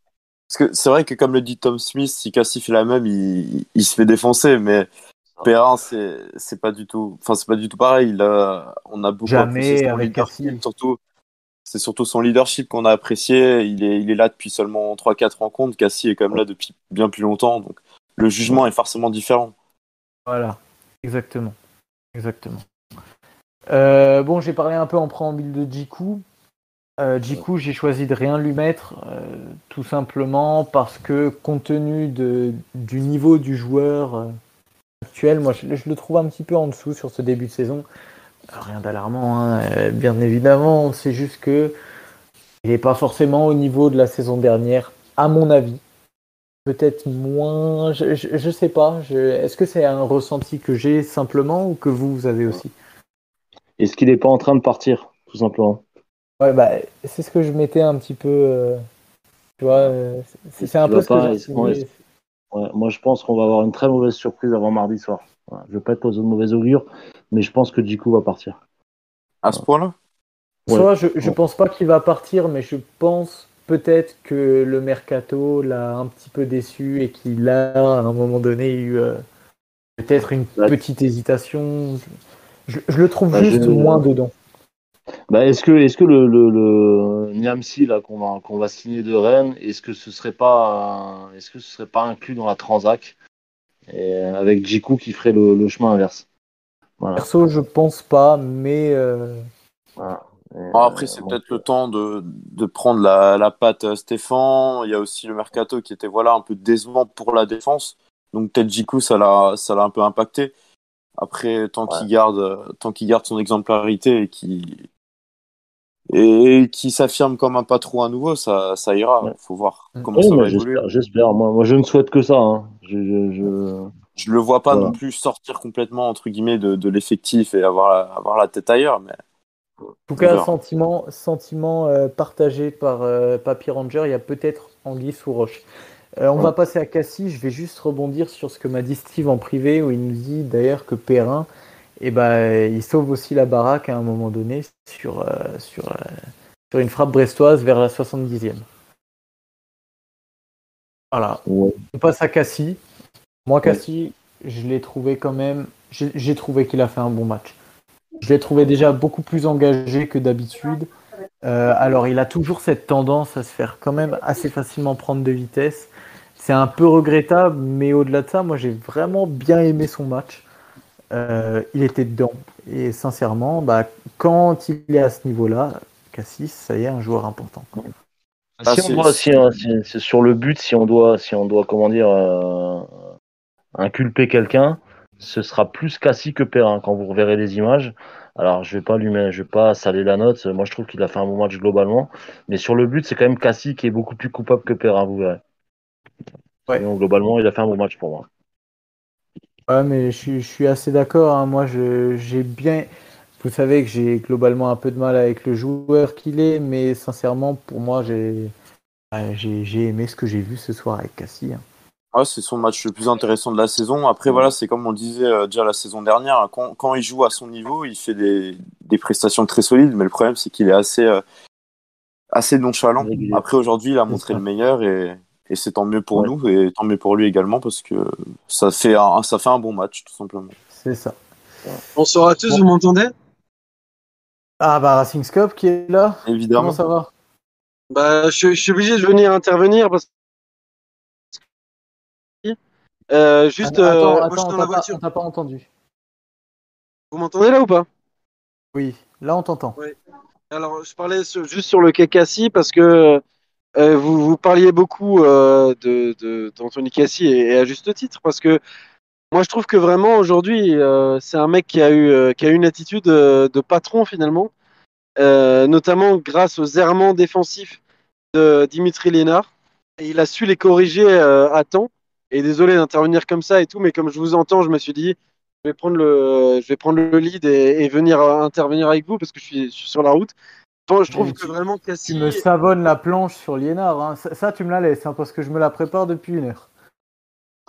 Parce que c'est vrai que comme le dit Tom Smith, si Cassie fait la même, il, il se fait défoncer, mais Perrin, c'est c'est pas du tout, enfin c'est pas du tout pareil. On a beaucoup Jamais apprécié son avec leadership, Cassie. surtout. C'est surtout son leadership qu'on a apprécié. Il est, il est là depuis seulement 3-4 rencontres. Cassie est quand même là depuis bien plus longtemps, donc le jugement est forcément différent. Voilà, exactement. Exactement. Euh, bon, j'ai parlé un peu en préambule de Jiku. Euh, Jiku, j'ai choisi de rien lui mettre, euh, tout simplement parce que compte tenu de, du niveau du joueur euh, actuel, moi je, je le trouve un petit peu en dessous sur ce début de saison. Euh, Rien d'alarmant, hein, euh, bien évidemment, c'est juste que il n'est pas forcément au niveau de la saison dernière, à mon avis. Peut-être moins, je, je, je sais pas. Est-ce que c'est un ressenti que j'ai simplement ou que vous, vous avez aussi? Est-ce qu'il est pas en train de partir, tout simplement? Ouais, bah, c'est ce que je mettais un petit peu. euh, tu vois, c'est un peu ce que ouais, moi, je pense qu'on va avoir une très mauvaise surprise avant mardi soir. Voilà. Je veux pas être aux de mauvais augure, mais je pense que Jiku va partir. À ce point-là Ouais. Soit je, Ouais. pense pas qu'il va partir, mais je pense peut-être que le mercato l'a un petit peu déçu et qu'il a à un moment donné eu euh, peut-être une petite hésitation. Je, je le trouve Bah, juste moins dedans. Bah, est-ce que, est-ce que le, le, le Niamsi là qu'on va, qu'on va signer de Rennes, est-ce que ce serait pas, euh, est-ce que ce serait pas inclus dans la Transac? Et euh, avec Jiku qui ferait le, le chemin inverse. Voilà. Perso, je pense pas, mais euh, voilà. Et, Bon, après, euh, c'est donc, peut-être le temps de, de prendre la, la patte à Stéphane. Il y a aussi le mercato qui était voilà un peu décevant pour la défense. Donc peut-être Jiku, ça l'a ça l'a un peu impacté. Après, tant qu'il garde tant qu'il garde son exemplarité et qui et qui s'affirme comme un patron à nouveau, ça ça ira. Ouais. Faut voir Mm. comment ça va évoluer. j'espère. Moi, moi, je ne souhaite que ça. Hein. Je, je, je... Je le vois pas Voilà. non plus sortir complètement entre guillemets de, de l'effectif et avoir la, avoir la tête ailleurs. Mais en tout cas, verra. sentiment, sentiment euh, partagé par euh, Papy Ranger, il y a peut-être Anguille sous roche. Euh, on Ouais. va passer à Cassie. Je vais juste rebondir sur ce que m'a dit Steve en privé, où il nous dit d'ailleurs que Perrin, eh ben, il sauve aussi la baraque à un moment donné sur, euh, sur, euh, sur une frappe brestoise vers la 70e. Voilà. Ouais. On passe à Cassie. Moi, Cassie, je l'ai trouvé quand même. J'ai trouvé qu'il a fait un bon match. Je l'ai trouvé déjà beaucoup plus engagé que d'habitude. Euh, alors, il a toujours cette tendance à se faire quand même assez facilement prendre de vitesse. C'est un peu regrettable, mais au-delà de ça, moi j'ai vraiment bien aimé son match. Euh, il était dedans. Et sincèrement, bah, quand il est à ce niveau-là, Cassis, ça y est, un joueur important. Ah, si on doit, si, euh, si- sur le but, si on doit, comment dire, euh, inculper quelqu'un, ce sera plus Cassie que Perrin quand vous reverrez les images. Alors, je vais pas lui je vais pas saler la note. Moi, je trouve qu'il a fait un bon match globalement. Mais sur le but, c'est quand même Cassie qui est beaucoup plus coupable que Perrin, vous verrez. Ouais. Sinon, globalement, il a fait un bon match pour moi. Ouais, mais je, suis- je suis assez d'accord. hein. Moi, je- j'ai bien. Vous savez que j'ai globalement un peu de mal avec le joueur qu'il est, mais sincèrement, pour moi, j'ai aimé ce que j'ai vu ce soir avec Cassie. hein. Ouais, c'est son match le plus intéressant de la saison. Après, voilà, c'est comme on le disait euh, déjà la saison dernière. hein, Quand, quand il joue à son niveau, il fait des, des prestations très solides. Mais le problème, c'est qu'il est assez, euh, assez nonchalant. Après, aujourd'hui, il a montré le meilleur et, et c'est tant mieux pour Ouais. nous et tant mieux pour lui également parce que ça fait un, ça fait un bon match, tout simplement. C'est ça. Bonsoir à tous, Bon. vous m'entendez? Ah, bah, Racing Scope qui est là. Évidemment. Comment ça va? Bah, je, je suis obligé de venir intervenir parce que. Euh, juste, Attends, euh, moi, attends, je suis on dans t'a la pas, voiture. on t'a pas entendu. Vous m'entendez là ou pas? Oui, là on t'entend. Alors, je parlais sur- juste sur le Cassie parce que euh, vous, vous parliez beaucoup euh, de, de, d'Anthony Cassie et, et à juste titre parce que moi je trouve que vraiment aujourd'hui euh, c'est un mec qui a eu, qui a eu une attitude de patron finalement, euh, notamment grâce aux errements défensifs de Dimitri Lénard. Et il a su les corriger euh, à temps. Et désolé d'intervenir comme ça et tout, mais comme je vous entends, je me suis dit, je vais prendre le, je vais prendre le lead et, et venir euh, intervenir avec vous parce que je suis, je suis sur la route. Bon, je trouve Mais que tu- vraiment Tu Cassie. me savonnes la planche sur Liénard. hein. Ça, ça, tu me la laisses hein, parce que je me la prépare depuis une heure.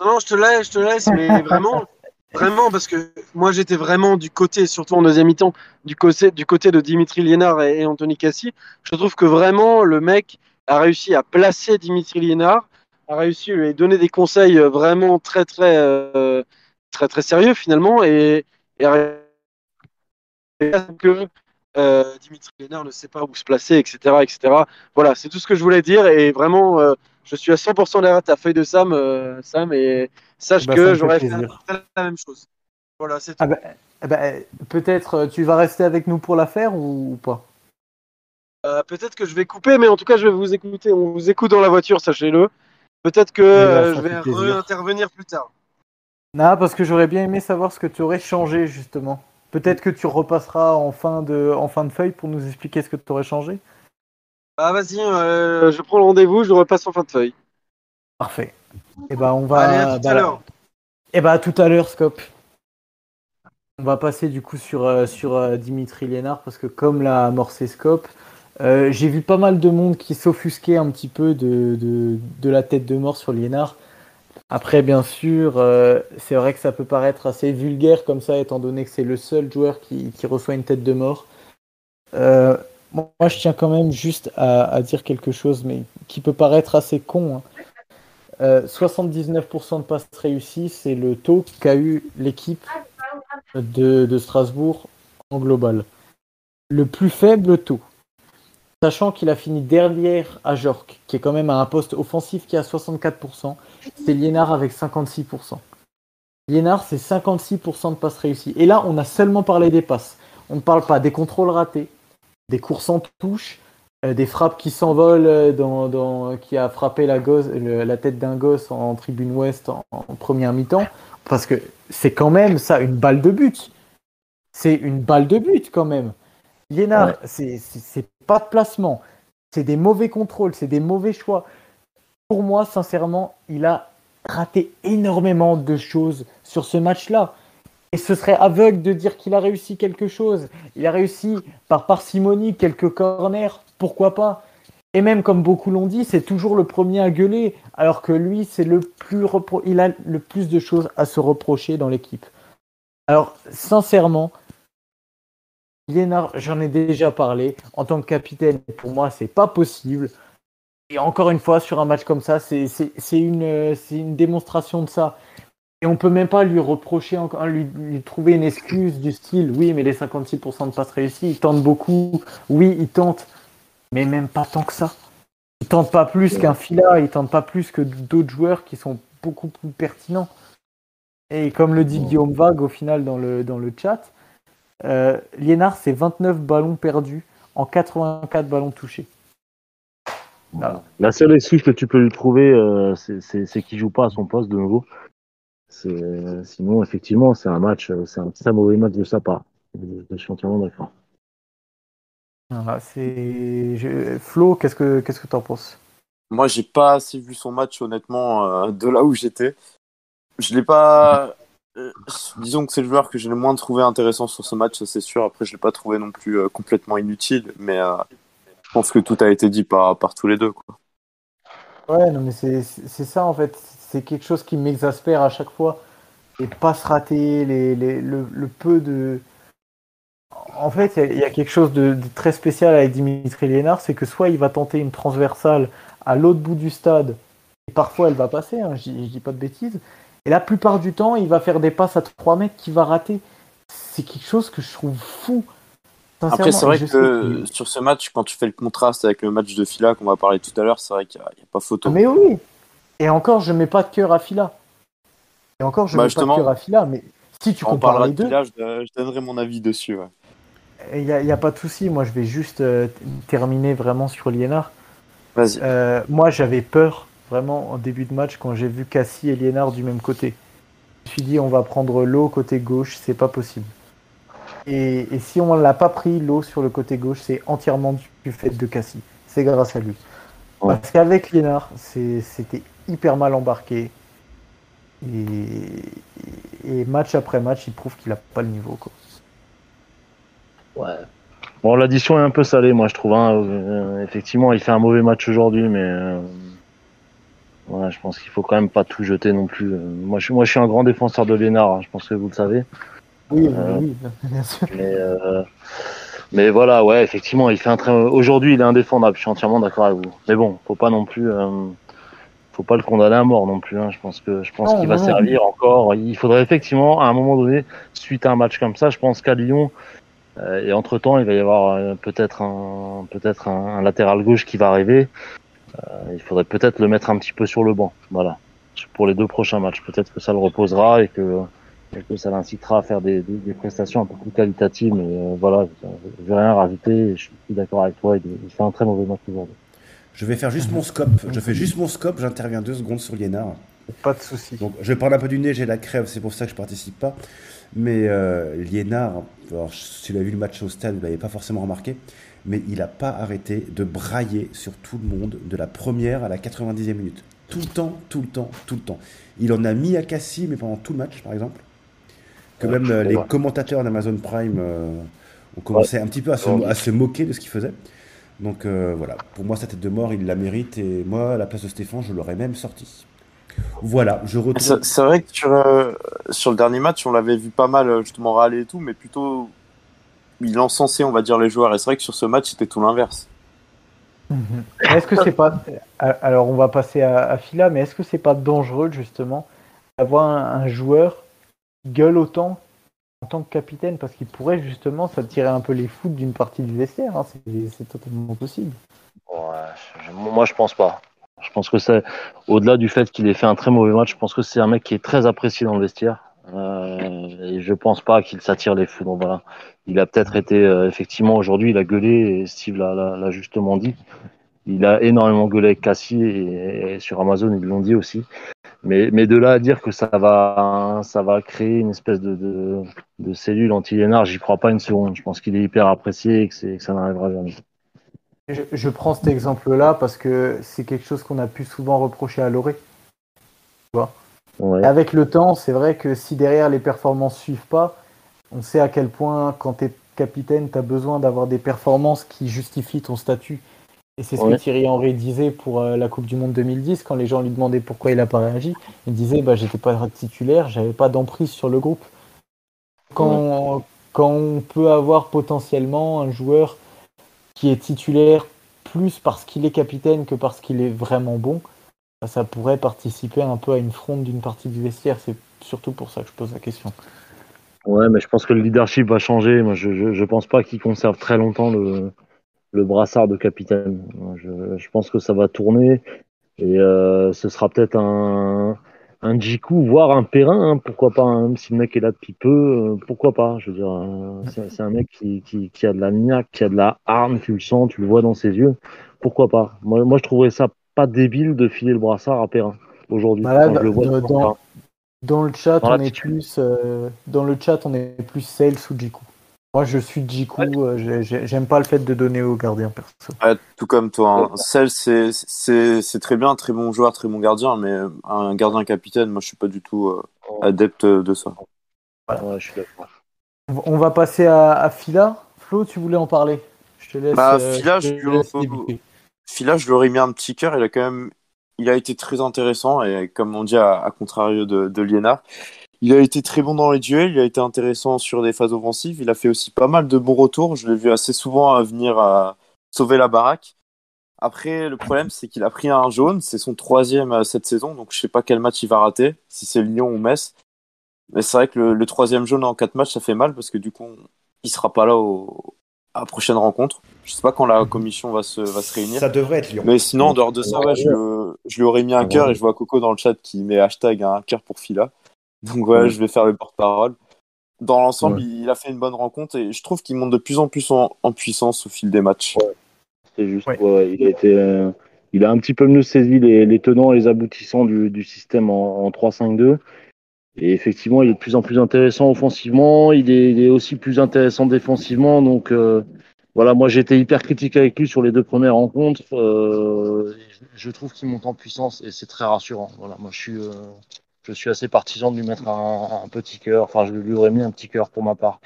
Non, je te laisse, je te laisse, mais vraiment, vraiment, parce que moi j'étais vraiment du côté, surtout en deuxième mi-temps, du côté, du côté de Dimitri Liénard et, et Anthony Cassi. Je trouve que vraiment le mec a réussi à placer Dimitri Liénard, a réussi à lui donner des conseils euh, vraiment très, très, euh, très, très sérieux finalement, et, et a réussi que euh, Dimitri Liénard ne sait pas où se placer, etc., etc. Voilà, c'est tout ce que je voulais dire, et vraiment. euh, je suis à 100% derrière ta feuille de Sam, Sam, et sache Bah, ça me que j'aurais fait la même chose. Voilà, c'est tout. Ah bah, eh ben, peut-être tu vas rester avec nous pour la faire ou, ou pas? Euh, Peut-être que je vais couper, mais en tout cas, je vais vous écouter. On vous écoute dans la voiture, sachez-le. Peut-être que là, euh, je vais plaisir. intervenir plus tard. Non, parce que j'aurais bien aimé savoir ce que tu aurais changé justement. Peut-être que tu repasseras en fin de, en fin de feuille pour nous expliquer ce que tu aurais changé. Ah, vas-y, euh, je prends le rendez-vous, je repasse en fin de feuille. Parfait. Et ben on va. Allez, à tout bah, à l'heure. Et bah à tout à l'heure, Scope. On va passer du coup sur, euh, sur euh, Dimitri Lénard parce que comme l'a amorcé Scope, euh, j'ai vu pas mal de monde qui s'offusquait un petit peu de, de, de la tête de mort sur Lénard. Après, bien sûr, euh, c'est vrai que ça peut paraître assez vulgaire comme ça, étant donné que c'est le seul joueur qui, qui reçoit une tête de mort. Euh, Moi, je tiens quand même juste à, dire quelque chose, mais qui peut paraître assez con. Hein. 79% de passes réussies, c'est le taux qu'a eu l'équipe de, Strasbourg en global. Le plus faible taux, sachant qu'il a fini derrière à Jork, qui est quand même à un poste offensif qui a 64%, c'est Liénard avec 56%. Liénard, c'est 56% de passes réussies. Et là, on a seulement parlé des passes. On ne parle pas des contrôles ratés, des courses en touche, euh, des frappes qui s'envolent, euh, qui a frappé la tête d'un gosse en, tribune ouest en, première mi-temps, parce que c'est quand même ça, une balle de but. C'est une balle de but quand même. Liénard, c'est pas de placement, c'est des mauvais contrôles, c'est des mauvais choix. Pour moi, sincèrement, il a raté énormément de choses sur ce match-là. Et ce serait aveugle de dire qu'il a réussi quelque chose. Il a réussi par parcimonie quelques corners, pourquoi pas Et même comme beaucoup l'ont dit, c'est toujours le premier à gueuler, alors que lui, c'est le plus il a le plus de choses à se reprocher dans l'équipe. Alors, sincèrement, Liénard, j'en ai déjà parlé. En tant que capitaine, pour moi, c'est pas possible. Et encore une fois, sur un match comme ça, c'est une, une démonstration de ça. Et on peut même pas lui reprocher, encore, lui, trouver une excuse du style oui, mais les 56% de passes réussies, il tente beaucoup. Oui, il tente, mais même pas tant que ça. Il tente pas plus qu'un Fila, il tente pas plus que d'autres joueurs qui sont beaucoup plus pertinents. Et comme le dit Guillaume Vague au final dans le, dans le chat, euh, Liénard, c'est 29 ballons perdus en 84 ballons touchés. La seule excuse que tu peux lui trouver, euh, c'est qu'il joue pas à son poste de nouveau. Sinon, effectivement, c'est un match, c'est un très mauvais match de sa part. Je suis entièrement d'accord. c'est Flo, qu'est-ce que qu'est-ce que t'en penses? Moi, j'ai pas assez vu son match honnêtement euh, de là où j'étais. Je l'ai pas. Euh, disons que c'est le joueur que j'ai le moins trouvé intéressant sur ce match, c'est sûr. Après, je l'ai pas trouvé non plus euh, complètement inutile, mais je pense que tout a été dit par par tous les deux. Ouais, non, mais c'est ça en fait c'est quelque chose qui m'exaspère à chaque fois. Les passes ratées, les, le, peu de. En fait, il y, a quelque chose de, très spécial avec Dimitri Lénard, c'est que soit il va tenter une transversale à l'autre bout du stade, et parfois elle va passer, hein, je, dis pas de bêtises, et la plupart du temps, il va faire des passes à 3 mètres qui va rater. C'est quelque chose que je trouve fou. Après, c'est vrai que, sur ce match, quand tu fais le contraste avec le match de Fila qu'on va parler tout à l'heure, c'est vrai qu'il n'y a, pas photo. Mais oui, et encore, je mets pas de cœur à Fila. Et encore, je bah, mets pas de cœur à Fila, mais si tu compares les deux. je, donnerai mon avis dessus. Il n'y a, pas de souci. Moi, je vais juste euh, terminer vraiment sur Liénard. Vas-y. Euh, moi, j'avais peur vraiment en début de match quand j'ai vu Cassie et Liénard du même côté. Je me suis dit, on va prendre l'eau côté gauche, c'est pas possible. Et, si on l'a pas pris, l'eau sur le côté gauche, c'est entièrement du fait de Cassie. C'est grâce à lui. Parce qu'avec Liénard, c'était hyper mal embarqué. Et, match après match, il prouve qu'il n'a pas le niveau. Quoi. Ouais. Bon, l'addition est un peu salée, moi, je trouve. Hein. Euh, effectivement, il fait un mauvais match aujourd'hui, mais euh, je pense qu'il faut quand même pas tout jeter non plus. Euh, moi, je, moi, je suis un grand défenseur de Lénard, hein, je pense que vous le savez. Oui, oui, bien sûr. Mais, mais, voilà, ouais, effectivement, il fait un très. Aujourd'hui, il est indéfendable. Je suis entièrement d'accord avec vous. Mais bon, faut pas non plus faut pas le condamner à mort non plus. Hein. Je pense que je pense qu'il va servir encore. Il faudrait effectivement, à un moment donné, suite à un match comme ça, je pense qu'à Lyon euh, et entre temps, il va y avoir euh, peut-être un peut-être un, latéral gauche qui va arriver. Euh, il faudrait peut-être le mettre un petit peu sur le banc. Voilà, pour les deux prochains matchs. Peut-être que ça le reposera et que, que ça l'incitera à faire des, des, des, prestations un peu plus qualitatives. Mais voilà, je vais rien rajouter. Je suis d'accord avec toi. Il, fait un très mauvais match aujourd'hui. Je vais faire juste mon scope. Je fais juste mon scope, j'interviens deux secondes sur Liénard. Pas de souci. Donc, je parle un peu du nez, j'ai la crève, c'est pour ça que je participe pas. Mais euh, Liénard, alors, si vous avez vu le match au stade, vous l'avez pas forcément remarqué, mais il n'a pas arrêté de brailler sur tout le monde de la première à la 90e minute. Tout le temps, tout le temps, tout le temps. Il en a mis à Cassie, mais pendant tout le match, par exemple. Que même euh, les commentateurs d'Amazon Prime euh, ont commencé un petit peu à se moquer de ce qu'il faisait. Donc euh, voilà, pour moi, sa tête de mort, il la mérite. Et moi, à la place de Stéphane, je l'aurais même sorti. Voilà, je retrouve. C'est vrai que sur, sur, le dernier match, on l'avait vu pas mal, justement, râler et tout, mais plutôt il encensait, on va dire, les joueurs. Et c'est vrai que sur ce match, c'était tout l'inverse. Est-ce que c'est pas. Alors, on va passer à, à Fila, mais est-ce que c'est pas dangereux, justement, d'avoir un, un joueur qui gueule autant en tant que capitaine? Parce qu'il pourrait, justement, s'attirer un peu les foutes d'une partie du vestiaire. hein. C'est c'est totalement possible. Ouais, je- moi, je pense pas. Je pense que c'est, au-delà du fait qu'il ait fait un très mauvais match, je pense que c'est un mec qui est très apprécié dans le vestiaire. Euh, et je pense pas qu'il s'attire les fous. Donc voilà. Il a peut-être été, euh, effectivement, aujourd'hui, il a gueulé, et Steve l'a, justement dit. Il a énormément gueulé avec Cassie et, sur Amazon, ils l'ont dit aussi. Mais, mais de là à dire que ça va, ça va créer une espèce de, de, cellule anti-Lénard, j'y crois pas une seconde. Je pense qu'il est hyper apprécié et que, ça n'arrivera jamais. Je, je prends cet exemple-là parce que c'est quelque chose qu'on a pu souvent reprocher à Loré. Ouais. Avec le temps, c'est vrai que si derrière les performances suivent pas, on sait à quel point, quand tu es capitaine, tu as besoin d'avoir des performances qui justifient ton statut. Et c'est ce Ouais. que Thierry Henry disait pour euh, la Coupe du Monde 2010, quand les gens lui demandaient pourquoi il n'a pas réagi. Il disait bah, J'étais pas titulaire, j'avais pas d'emprise sur le groupe. Quand, quand on peut avoir potentiellement un joueur qui est titulaire plus parce qu'il est capitaine que parce qu'il est vraiment bon, ça pourrait participer un peu à une fronde d'une partie du vestiaire. C'est surtout pour ça que je pose la question. Ouais, mais je pense que le leadership va changer. Moi, je, je pense pas qu'il conserve très longtemps le, le brassard de capitaine. Je, je pense que ça va tourner et euh, ce sera peut-être un, un Jiku, voire un Perrin. hein, pourquoi pas, hein, même si le mec est là depuis peu, euh, pourquoi pas. Je veux dire, euh, c'est un mec qui, qui, a de la niaque, qui a de la hargne, tu le sens, tu le vois dans ses yeux. Pourquoi pas moi, moi, je trouverais ça pas débile de filer le brassard à Perrin aujourd'hui. Bah vois dans- le dans- terrain. Dans le chat, Dans on est plus euh, dans le chat, on est plus Sales ou Jiku. Moi, je suis Jiku. euh, j'ai- j'ai- J'aime pas le fait de donner au gardien perso. Ouais, tout comme toi. Hein. Cell, c'est, c'est, c'est très bien, très bon joueur, très bon gardien, mais un gardien capitaine, moi, je suis pas du tout euh, adepte de ça. Ouais, je suis d'accord. On va- passer à, à Fila. Flo, tu voulais en parler Je te laisse. Bah, euh, Fila, je te je lui- laisse débuter. Fila, je lui aurais mis un petit cœur. Il a quand même, il a été très intéressant et comme on dit à, contrario de, de Liénard, il a été très bon dans les duels. Il a été intéressant sur des phases offensives. Il a fait aussi pas mal de bons retours. Je l'ai vu assez souvent à venir à sauver la baraque. Après, le problème, c'est qu'il a pris un jaune. C'est son troisième euh, cette saison, donc je sais pas quel match il va rater, si c'est Lyon ou Metz. Mais c'est vrai que le, le troisième jaune en quatre matchs, ça fait mal parce que du coup, il sera pas là au, à prochaine rencontre. Je sais pas quand la commission va se, va se réunir. Ça devrait être Lyon. Mais sinon, en dehors de ça, ouais, je, le- je lui aurais mis un cœur et je vois Coco dans le chat qui met hashtag un cœur pour Fila. Donc ouais, Ouais. je vais faire le porte-parole. Dans l'ensemble, Ouais. il a fait une bonne rencontre et je trouve qu'il monte de plus en plus en, en puissance au fil des matchs. C'est juste, il a été, euh, il a un petit peu mieux saisi les, les tenants et les aboutissants du, du système en, en 3-5-2. Et effectivement, il est de plus en plus intéressant offensivement. Il est, il est aussi plus intéressant défensivement. Donc euh, voilà, moi j'étais hyper critique avec lui sur les deux premières rencontres. Euh, je trouve qu'il monte en puissance et c'est très rassurant. Voilà, moi je suis, euh, je suis assez partisan de lui mettre un, petit cœur. Enfin, je lui aurais mis un petit cœur pour ma part.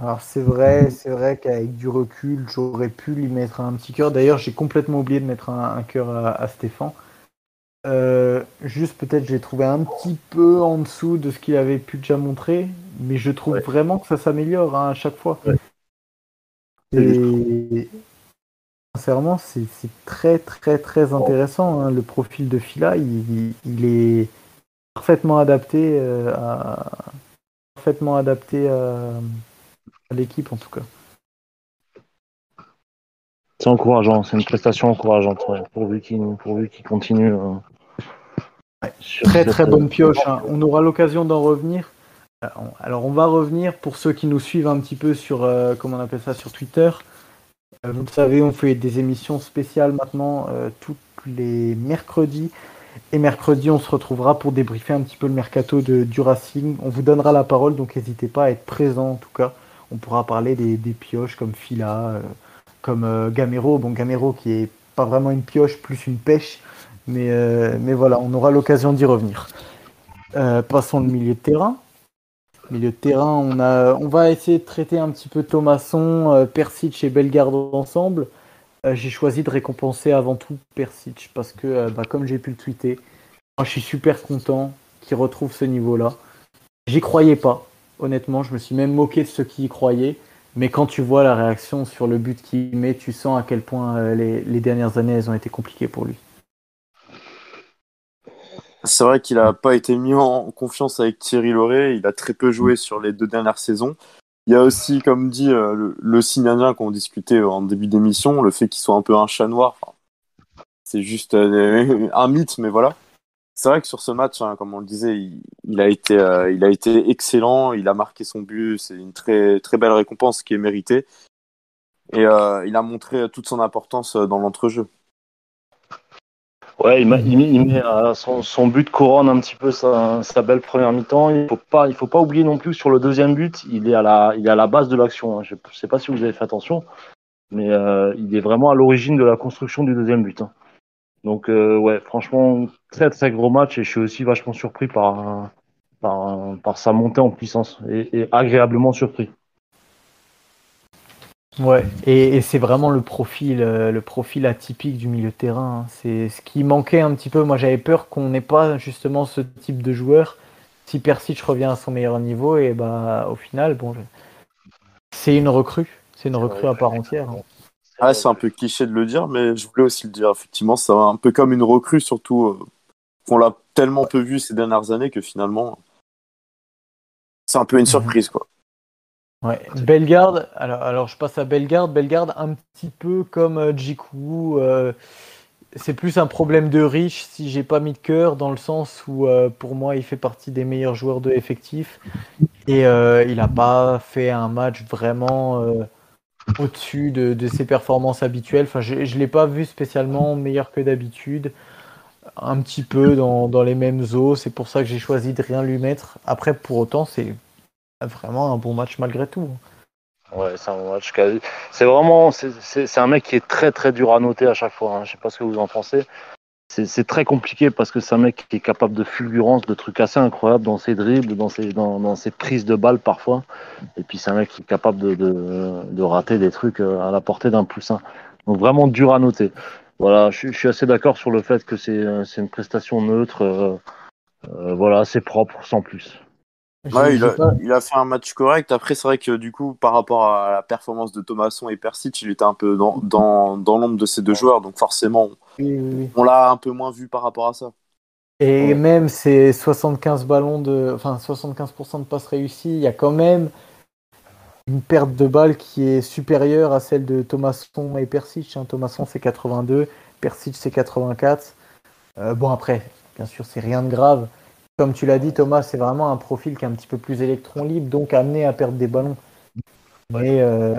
Alors c'est vrai, c'est vrai qu'avec du recul, j'aurais pu lui mettre un petit cœur. D'ailleurs, j'ai complètement oublié de mettre un, un cœur à, à Stéphane. Euh, juste peut-être j'ai trouvé un petit peu en dessous de ce qu'il avait pu déjà montrer, mais je trouve Ouais. vraiment que ça s'améliore hein, à chaque fois. Ouais. Et sincèrement, c'est très très très intéressant. hein. Le profil de Fila, il, il est parfaitement adapté euh, à parfaitement adapté à, à l'équipe en tout cas. C'est encourageant, c'est une prestation encourageante, ouais, pourvu qu'il continue. euh, Très cette, très euh, bonne pioche. hein. On aura l'occasion d'en revenir. Euh, Alors on va revenir pour ceux qui nous suivent un petit peu sur euh, comment on appelle ça sur Twitter. Vous le savez, on fait des émissions spéciales maintenant euh, tous les mercredis. Et mercredi, on se retrouvera pour débriefer un petit peu le mercato de, du Racing. On vous donnera la parole, donc n'hésitez pas à être présent en tout cas. On pourra parler des, des pioches comme Fila, comme euh, Gamero. Bon, Gamero qui est pas vraiment une pioche, plus une pêche. Mais, euh, voilà, on aura l'occasion d'y revenir. Euh, passons le milieu de terrain. Milieu de terrain, on, va essayer de traiter un petit peu Thomasson, Persic et Bellegarde ensemble. J'ai choisi de récompenser avant tout Persic parce que, bah, comme j'ai pu le tweeter, je suis super content qu'il retrouve ce niveau-là. J'y croyais pas. Honnêtement, je me suis même moqué de ceux qui y croyaient. Mais quand tu vois la réaction sur le but qu'il met, tu sens à quel point euh, les, dernières années elles ont été compliquées pour lui. C'est vrai qu'il n'a pas été mis en confiance avec Thierry Lauré. Il a très peu joué sur les deux dernières saisons. Il y a aussi, comme dit, euh, le, le qu'on discutait en début d'émission, le fait qu'il soit un peu un chat noir. C'est juste euh, un mythe, mais voilà. C'est vrai que sur ce match, hein, comme on le disait, il, il a été, euh, il a été excellent. Il a marqué son but. C'est une très, belle récompense qui est méritée. Et euh, il a montré toute son importance euh, dans l'entrejeu. Ouais, il, met, son, but couronne un petit peu sa, belle première mi-temps. Il il faut pas oublier non plus sur le deuxième but, il est à la, base de l'action. Hein. Je ne sais pas si vous avez fait attention, mais il est vraiment à l'origine de la construction du deuxième but. Hein. Donc euh, ouais, franchement, très très gros match et je suis aussi vachement surpris par, par, par sa montée en puissance et, et agréablement surpris. Ouais, et, et c'est vraiment le profil, euh, le profil atypique du milieu de terrain. hein. C'est ce qui manquait un petit peu. Moi, j'avais peur qu'on n'ait pas justement ce type de joueur. Si Persic revient à son meilleur niveau, et bah au final, bon, je- c'est une recrue, c'est une recrue à part entière. hein. Ah, c'est un peu cliché de le dire, mais je voulais aussi le dire. Effectivement, c'est un peu comme une recrue, surtout euh, qu'on l'a tellement peu vu ces dernières années que finalement, c'est un peu une surprise, quoi. Ouais. Bellegarde, alors, alors je passe à Bellegarde. Bellegarde, un petit peu comme euh, Djikou, euh, c'est plus un problème de riche si j'ai pas mis de cœur, dans le sens où euh, pour moi il fait partie des meilleurs joueurs de effectif et euh, il n'a pas fait un match vraiment au-dessus de, ses performances habituelles. Je ne l'ai pas vu spécialement meilleur que d'habitude. Un petit peu dans, les mêmes eaux, c'est pour ça que j'ai choisi de rien lui mettre. Après, pour autant, c'est vraiment un bon match malgré tout. Ouais, c'est un match. C'est vraiment, c'est un mec qui est très très dur à noter à chaque fois. Hein. Je sais pas ce que vous en pensez. C'est très compliqué parce que c'est un mec qui est capable de fulgurance, de trucs assez incroyables dans ses dribbles, dans ses, prises de balles parfois. Et puis c'est un mec qui est capable de, rater des trucs euh, à la portée d'un poussin. Donc vraiment dur à noter. Voilà, je, suis- assez d'accord sur le fait que c'est euh, une prestation neutre. euh, voilà, c'est propre, sans plus. Ouais, il a, il a fait un match correct. Après, c'est vrai que du coup, par rapport à la performance de Thomasson et Persic, il était un peu dans, dans, dans l'ombre de ces deux joueurs. Donc forcément, oui, oui, oui. on l'a un peu moins vu par rapport à ça. Et Ouais. même ces 75 ballons de, enfin 75% de passes réussies, il y a quand même une perte de balles qui est supérieure à celle de Thomasson et Persic. Hein. Thomasson c'est 82, Persic c'est 84. Euh, bon après, bien sûr c'est rien de grave. Comme tu l'as dit Thomas, c'est vraiment un profil qui est un petit peu plus électron libre, donc amené à perdre des ballons. Mais, euh,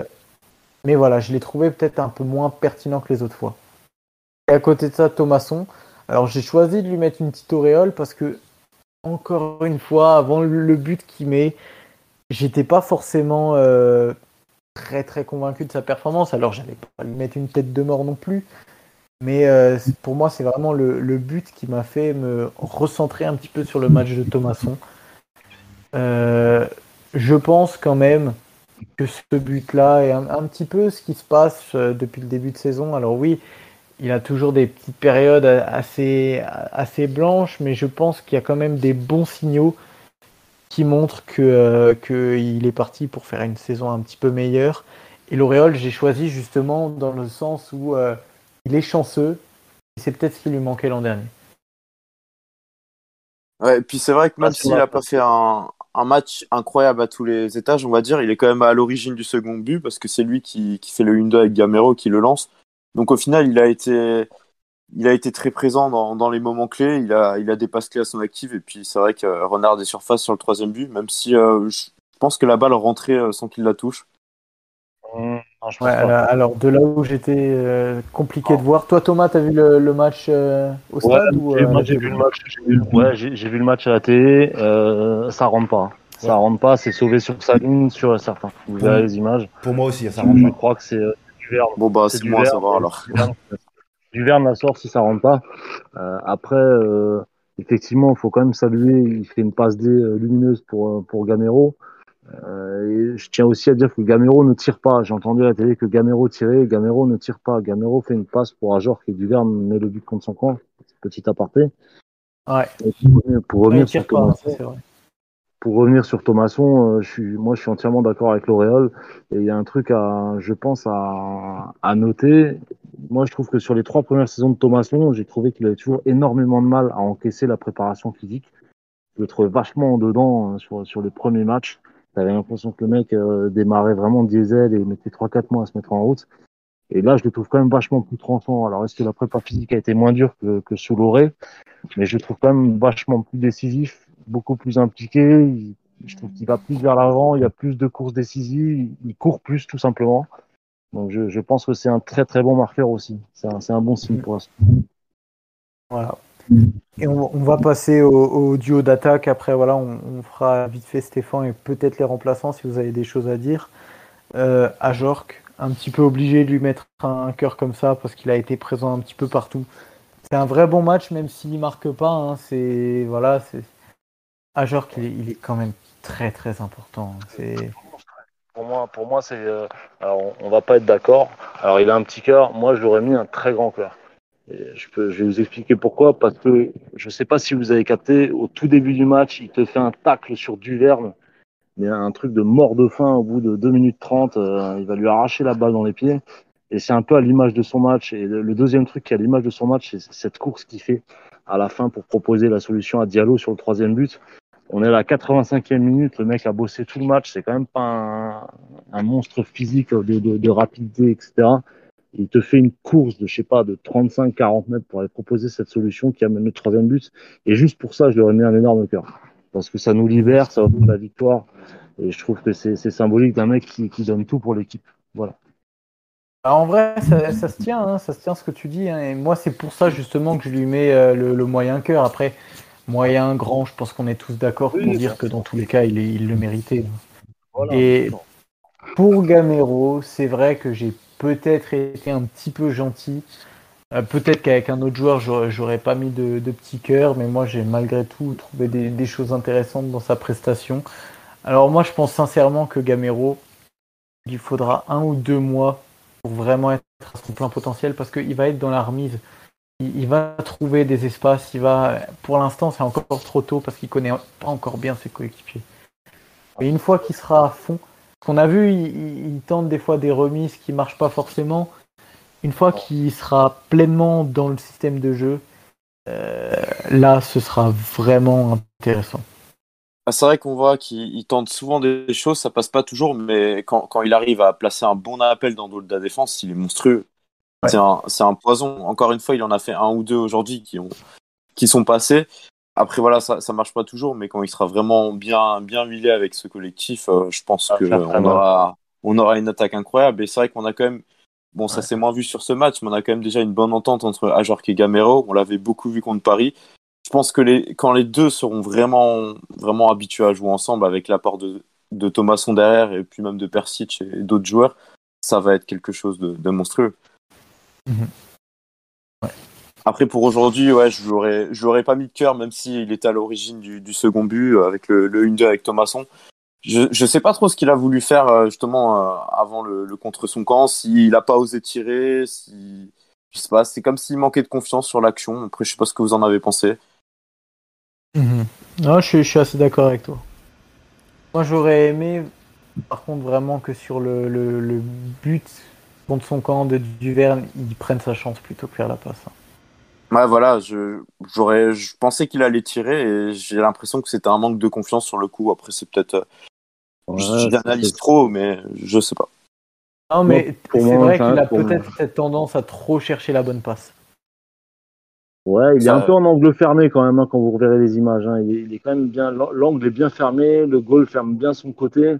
mais voilà, je l'ai trouvé peut-être un peu moins pertinent que les autres fois. Et à côté de ça, Thomasson. Alors j'ai choisi de lui mettre une petite auréole parce que, encore une fois, avant le but qu'il met, j'étais pas forcément euh, très très convaincu de sa performance. Alors j'allais pas lui mettre une tête de mort non plus. Mais euh, pour moi, c'est vraiment le, le but qui m'a fait me recentrer un petit peu sur le match de Thomasson. Euh, je pense quand même que ce but-là est un, un petit peu ce qui se passe euh, depuis le début de saison. Alors oui, il a toujours des petites périodes assez, assez blanches, mais je pense qu'il y a quand même des bons signaux qui montrent que, euh, qu'il est parti pour faire une saison un petit peu meilleure. Et l'Auréole, j'ai choisi justement dans le sens où il est chanceux, et c'est peut-être ce qui lui manquait l'an dernier. Ouais, et puis c'est vrai que même Ah, c'est s'il n'a pas fait un, un match incroyable à tous les étages, on va dire, il est quand même à l'origine du second but parce que c'est lui qui, qui fait le 1-2 avec Gamero qui le lance. Donc au final, il a été, il a été très présent dans, dans les moments clés. Il a, il a des passes clés à son actif. Et puis c'est vrai que euh, Renard des surfaces sur le troisième but, même si euh, je pense que la balle rentrait euh, sans qu'il la touche. Hum, Ouais, alors, alors, de là où j'étais euh, compliqué de voir. Toi, Thomas, t'as vu le, le match euh, au Ouais, stade ou, j'ai- euh, moi j'ai vu le match? j'ai vu- Ouais, j'ai j'ai vu le match à la télé. Euh, ça rentre pas. Ça rentre pas. C'est sauvé sur sa ligne, sur certains. Vous verrez les images. Pour moi aussi, ça rentre Je pas. crois que c'est euh, du Verne. Bon bah C'est moi savoir mais alors. Du Verne la sort si ça rentre pas. Euh, après, euh, effectivement, il faut quand même saluer. Il fait une passe D lumineuse pour pour Gamero. Euh, et je tiens aussi à dire que Gamero ne tire pas. J'ai entendu à la télé que Gamero tirait. Gamero ne tire pas. Gamero fait une passe pour Ajor qui est du Verne, met le but contre son camp. Petit aparté. Ouais. Et pour revenir, sur pas, Thomas, ça, c'est vrai. pour revenir sur Thomasson, euh, je suis, moi, je suis entièrement d'accord avec L'Oréal. Et il y a un truc à, je pense, à, à noter. Moi, je trouve que sur les trois premières saisons de Thomasson, j'ai trouvé qu'il avait toujours énormément de mal à encaisser la préparation physique. Je le trouvais vachement en dedans hein, sur, sur les premiers matchs. T'avais l'impression que le mec euh, démarrait vraiment diesel et mettait 3-4 mois à se mettre en route. Et là, je le trouve quand même vachement plus tranchant. Alors, est-ce que la prépa physique a été moins dure que, que sous l'oré? Mais je le trouve quand même vachement plus décisif, beaucoup plus impliqué. Je trouve qu'il va plus vers l'avant, il y a plus de courses décisives, il court plus tout simplement. Donc, je, je pense que c'est un très très bon marqueur aussi. C'est un, un bon signe pour l'instant. Voilà. Et on, va passer au, duo d'attaque. Après, on, fera vite fait Stéphane et peut-être les remplaçants si vous avez des choses à dire. Euh, Ajorc, un petit peu obligé de lui mettre un cœur comme ça parce qu'il a été présent un petit peu partout. C'est un vrai bon match, même s'il marque pas. hein. c'est voilà, c'est il est, quand même très très important. Pour moi, c'est. euh, alors, on, on va pas être d'accord. Alors, il a un petit cœur. Moi, je lui aurais mis un très grand cœur. Je, vais vous expliquer pourquoi. Parce que je sais pas si vous avez capté, au tout début du match, il te fait un tacle sur Duverne. Mais un truc de mort de faim au bout de 2 minutes 30. euh, il va lui arracher la balle dans les pieds. Et c'est un peu à l'image de son match. Et le, deuxième truc qui est à l'image de son match, c'est cette course qu'il fait à la fin pour proposer la solution à Diallo sur le troisième but. On est à la 85e minute, le mec a bossé tout le match, c'est quand même pas un, monstre physique de rapidité, etc. Il te fait une course de, je sais pas, de 35-40 mètres pour aller proposer cette solution qui amène le troisième but. Et juste pour ça, je lui aurais mis un énorme cœur. Parce que ça nous libère, ça donne la victoire. Et je trouve que c'est symbolique d'un mec qui, qui donne tout pour l'équipe. Voilà. Ah, en vrai, ça, ça se tient, hein, ça se tient ce que tu dis. hein, et moi, c'est pour ça justement que je lui mets euh, le, le moyen cœur. Après, moyen, grand, je pense qu'on est tous d'accord pour dire que dans tous les cas, il, est- il le méritait. Voilà. Et pour Gamero, c'est vrai que j'ai peut-être été un petit peu gentil. Euh, peut-être qu'avec un autre joueur, j'aurais pas mis de, de petit cœur, mais moi, j'ai malgré tout trouvé des, choses intéressantes dans sa prestation. Alors moi, je pense sincèrement que Gamero, il faudra un ou deux mois pour vraiment être à son plein potentiel parce qu'il va être dans la remise. Il, il va trouver des espaces. Il va, pour l'instant, c'est encore trop tôt parce qu'il connaît pas encore bien ses coéquipiers. Et une fois qu'il sera à fond, qu'on a vu, il, tente des fois des remises qui marchent pas forcément. Une fois qu'il sera pleinement dans le système de jeu, euh, là, ce sera vraiment intéressant. Ah, c'est vrai qu'on voit qu'il il tente souvent des choses, ça passe pas toujours, mais quand, quand il arrive à placer un bon appel dans de la défense, il est monstrueux. Ouais. C'est un, c'est un poison. Encore une fois, il en a fait un ou deux aujourd'hui qui, ont, qui sont passés. Après, voilà, ça, ça marche pas toujours, mais quand il sera vraiment bien, bien huilé avec ce collectif, euh, je pense très qu'on aura, on aura une attaque incroyable. Et c'est vrai qu'on a quand même, bon, ça s'est moins vu sur ce match, mais on a quand même déjà une bonne entente entre Ajorc et Gamero. On l'avait beaucoup vu contre Paris. Je pense que les, quand les deux seront vraiment, vraiment habitués à jouer ensemble avec l'apport de, de Thomasson derrière et puis même de Persic et d'autres joueurs, ça va être quelque chose de, de monstrueux. Mhm. Après, pour aujourd'hui, ouais, je l'aurais pas mis de cœur, même s'il était à l'origine du, second but euh, avec le, le 1-2 avec Thomasson. Je, je sais pas trop ce qu'il a voulu faire euh, justement euh, avant le, contre son camp, s'il a pas osé tirer, si, je sais pas, c'est comme s'il manquait de confiance sur l'action. Après, je sais pas ce que vous en avez pensé. Non, je, suis- assez d'accord avec toi. Moi, j'aurais aimé, par contre, vraiment que sur le, le, le but contre son camp de Duverne, il prenne sa chance plutôt que faire la passe. hein. Ouais, voilà, je, j'aurais, je pensais qu'il allait tirer et j'ai l'impression que c'était un manque de confiance sur le coup. Après, c'est peut-être, euh, Ouais, j'analyse trop, mais je sais pas. Non, mais c'est vrai qu'il a peut-être cette tendance à trop chercher la bonne passe. Ouais, il est Ça- un peu en angle fermé quand même hein, quand vous reverrez les images. hein. Il, est, il est quand même bien, l'angle est bien fermé, le goal ferme bien son côté.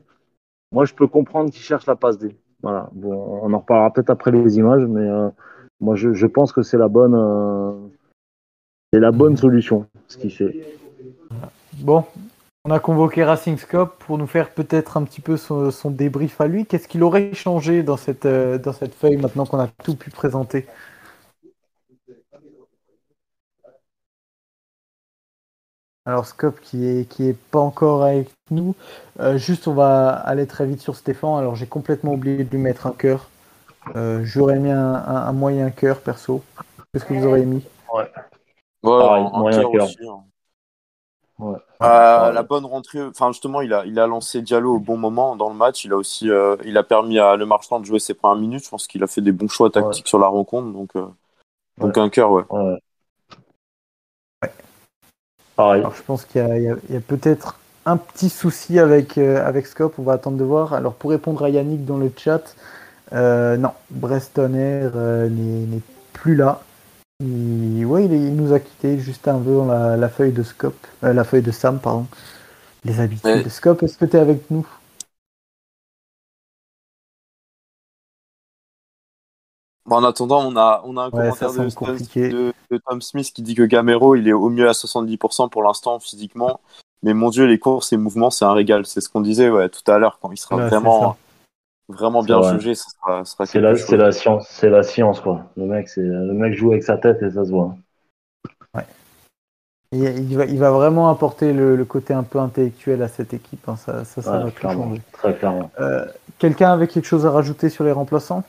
Moi, je peux comprendre qu'il cherche la passe D. Voilà. Bon, on en reparlera peut-être après les images, mais euh, moi, je, pense que c'est la bonne, euh, c'est la bonne solution ce qu'il fait. Bon, on a convoqué Racing Scope pour nous faire peut-être un petit peu son, son débrief à lui. Qu'est-ce qu'il aurait changé dans cette, euh, dans cette feuille maintenant qu'on a tout pu présenter? Alors Scope qui est, qui est pas encore avec nous. Euh, juste, on va aller très vite sur Stéphane. Alors j'ai complètement oublié de lui mettre un cœur. Euh, J'aurais mis un, un- un moyen cœur perso. Qu'est-ce que vous aurez mis? Ouais, Pareil, un- moyen cœur cœur. aussi, hein. Ouais. Euh, Ouais. La bonne rentrée, enfin justement, il a, il a lancé Diallo au bon moment dans le match. Il a aussi, euh, il a permis à Le Marchand de jouer ses premières minutes. Je pense qu'il a fait des bons choix tactiques sur la rencontre. Donc, euh, donc un cœur, ouais. Ouais. Pareil. Alors, je pense qu'il y a, il y a- a peut-être un petit souci avec, euh, avec Scope, on va attendre de voir. Alors pour répondre à Yannick dans le chat, euh, non, Brestonner euh, n'est plus là. Il, ouais, il, nous a quitté juste un peu la, la feuille de Scope, euh, la feuille de Sam, pardon. Les habitudes Ouais. de Scope, est-ce que tu es avec nous? Bon, en attendant, on a, on a un Ouais, commentaire de, Tom Smith qui dit que Gamero, il est au mieux à 70% pour l'instant physiquement. Mais mon Dieu, les courses et mouvements, c'est un régal. C'est ce qu'on disait ouais, tout à l'heure. Quand il sera vraiment, vraiment bien jugé, ce sera, sera C'est la, c'est la science, c'est la science quoi. Le mec, c'est le mec joue avec sa tête et ça se voit. il, il va, il va vraiment apporter le, le côté un peu intellectuel à cette équipe. hein, Ça, ça, ça Ouais, va tout clairement, changer. très clairement. Euh, Quelqu'un avait quelque chose à rajouter sur les remplaçants?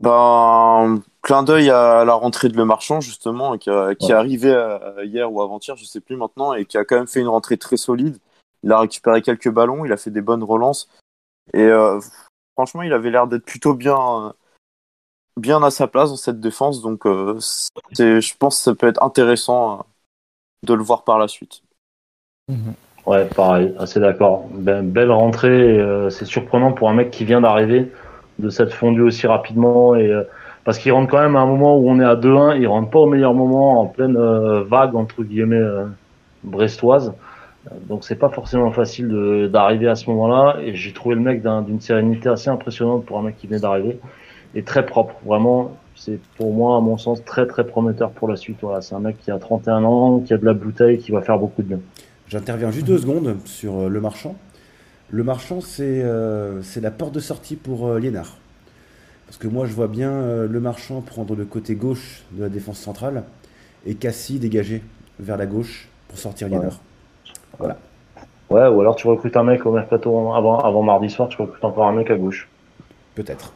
Ben, clin d'œil à la rentrée de Le Marchand, justement, qui, a- qui Ouais. est arrivé euh, hier ou avant-hier, je sais plus maintenant, et qui a quand même fait une rentrée très solide. Il a récupéré quelques ballons, il a fait des bonnes relances. Et euh, franchement, il avait l'air d'être plutôt bien, euh, bien à sa place dans cette défense. Donc, euh, je pense que ça peut être intéressant de le voir par la suite. Ouais, pareil, assez d'accord. Ben, belle rentrée. c'est surprenant pour un mec qui vient d'arriver de s'être fondu aussi rapidement et parce qu'il rentre quand même à un moment où on est à 2-1, il rentre pas au meilleur moment en pleine vague entre guillemets brestoise. Donc c'est pas forcément facile d'arriver à ce moment-là et j'ai trouvé le mec d'un- d'une sérénité assez impressionnante pour un mec qui venait d'arriver et très propre. Vraiment, c'est pour moi à mon sens très très prometteur pour la suite. Voilà, c'est un mec qui a 31 ans, qui a de la bouteille, qui va faire beaucoup de bien. J'interviens juste deux secondes sur euh, le marchand. Le marchand, c'est euh, c'est la porte de sortie pour euh, Liénard. Parce que moi, je vois bien euh, le marchand prendre le côté gauche de la défense centrale et Cassie dégager vers la gauche pour sortir Liénard. Voilà. Ouais, ou alors tu recrutes un mec au mercato avant, avant mardi soir, tu recrutes encore un mec à gauche. Peut-être.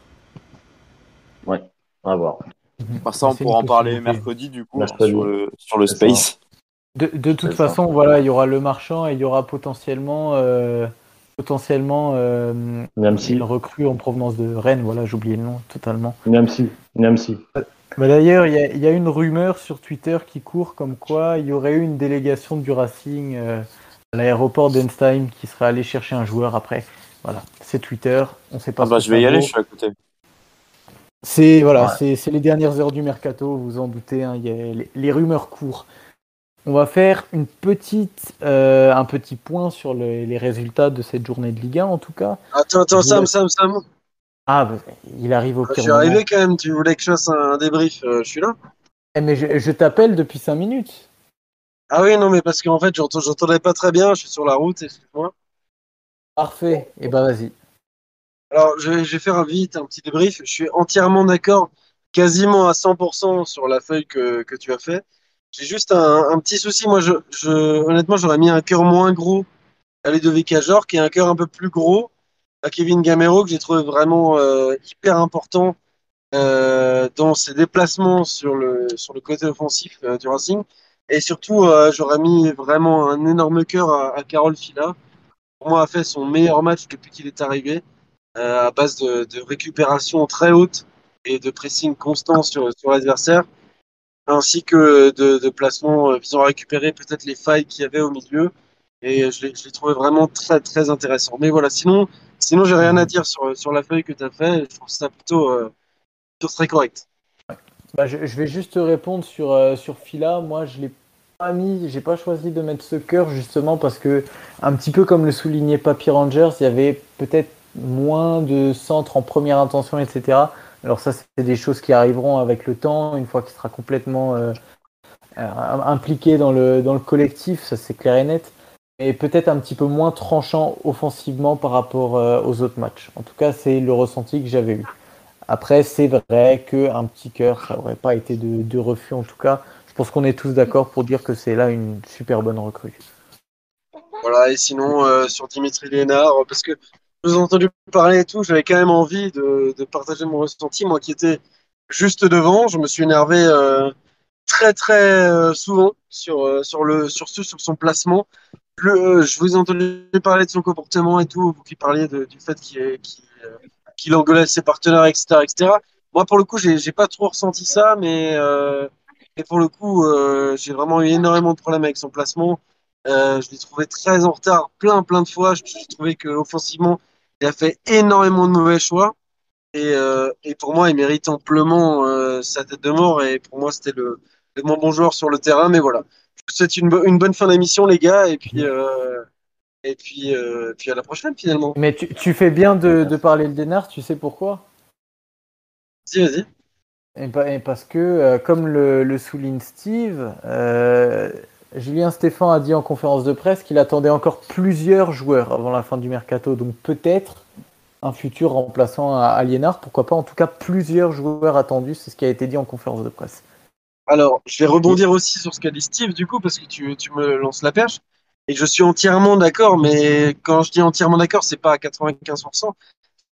À voir. Par ça, on pourra en parler mercredi, du coup, Mercredi. sur le, sur le Space. De, de toute ça. façon, voilà, il y aura le marchand et il y aura potentiellement, euh, potentiellement euh, Même si, une recrue en provenance de Rennes. Voilà, j'ai oublié le nom totalement. même si, même si. Mais d'ailleurs, il y, a- il y a une rumeur sur Twitter qui court comme quoi il y aurait eu une délégation du Racing euh, l'aéroport d'Enstheim qui serait allé chercher un joueur après. Voilà, c'est Twitter. On sait pas. Ah ce bah, que je vais y aller, je suis à côté. C'est voilà, Ouais. c'est c'est les dernières heures du mercato, vous vous en doutez. hein, il y a- les, les rumeurs courent. On va faire une petite, euh, un petit point sur le- les résultats de cette journée de Ligue 1 en tout cas. Attends, attends, Je Sam, voulais- Sam, Sam. Ah, bah, il arrive au Je pire suis moment. arrivé quand même. Tu voulais que je fasse un débrief. euh, je suis là. Eh, mais je, je t'appelle depuis 5 minutes. Ah oui, non, mais parce qu'en fait, j'entendais pas très bien. Je suis sur la route, excuse-moi. Parfait. Et ben vas-y. Alors, je vais, je vais faire un vite, un petit débrief. Je suis entièrement d'accord, quasiment à 100% sur la feuille que, que tu as fait. J'ai juste un, un petit souci. Moi, je, je, honnêtement, j'aurais mis un cœur moins gros à Ludovic Ajor, qui est un cœur un peu plus gros à Kevin Gamero, que j'ai trouvé vraiment euh, hyper important euh, dans ses déplacements sur le, sur le côté offensif euh, du Racing. Et surtout, euh, j'aurais mis vraiment un énorme cœur à, à Carole Fila. Pour moi, a fait son meilleur match depuis qu'il est arrivé euh, à base de, de récupération très haute et de pressing constant sur, sur l'adversaire, ainsi que de, de placement euh, visant à récupérer peut-être les failles qu'il y avait au milieu. Et je l'ai trouvé vraiment très très intéressant. Mais voilà, sinon, sinon j'ai rien à dire sur, sur la feuille que tu as fait. Je trouve ça plutôt, euh, plutôt très correct. Bah, je, vais juste te répondre sur, euh, sur Fila. Moi, je l'ai pas mis, j'ai pas choisi de mettre ce cœur justement parce que, un petit peu comme le soulignait Papy Rangers, il y avait peut-être moins de centres en première intention, etc. Alors, ça, c'est des choses qui arriveront avec le temps, une fois qu'il sera complètement euh, euh, impliqué dans le, dans le collectif, ça c'est clair et net. Et peut-être un petit peu moins tranchant offensivement par rapport aux autres matchs. En tout cas, c'est le ressenti que j'avais eu. Après, c'est vrai qu'un petit cœur, ça n'aurait pas été de, refus en tout cas. Je pense qu'on est tous d'accord pour dire que c'est là une super bonne recrue. Voilà, et sinon, euh, sur Dimitri Lénard, parce que je vous ai entendu parler et tout, j'avais quand même envie de, partager mon ressenti, moi qui étais juste devant. Je me suis énervé euh, très très euh, souvent sur sur le sur ce sur son placement. Je vous ai entendu parler de son comportement et tout, vous qui parliez du fait qu'il est- qu'il engueulait ses partenaires, etc., etc. Moi, pour le coup, j'ai pas trop ressenti ça, mais euh, et pour le coup, euh, j'ai vraiment eu énormément de problèmes avec son placement. Euh, je l'ai trouvé très en retard, plein plein de fois. J'ai trouvé que offensivement, il a fait énormément de mauvais choix. Et, euh, et pour moi, il mérite amplement euh, sa tête de mort. Et pour moi, c'était le, le moins bon joueur sur le terrain. Mais voilà. Je vous souhaite une, une bonne fin d'émission, les gars. Et puis, euh, et puis, euh, puis à la prochaine, finalement. Mais tu, tu fais bien de, de parler le Dénard, tu sais pourquoi? Vas-y, vas-y. et, pa- et parce que, euh, comme le, le souligne Steve, euh, Julien Stéphan a dit en conférence de presse qu'il attendait encore plusieurs joueurs avant la fin du mercato. Donc peut-être un futur remplaçant à Aliénard, pourquoi pas en tout cas plusieurs joueurs attendus, c'est ce qui a été dit en conférence de presse. Alors, je vais rebondir aussi sur ce qu'a dit Steve, du coup, parce que tu, tu me lances la perche. Et je suis entièrement d'accord, mais quand je dis entièrement d'accord, c'est pas à 95%,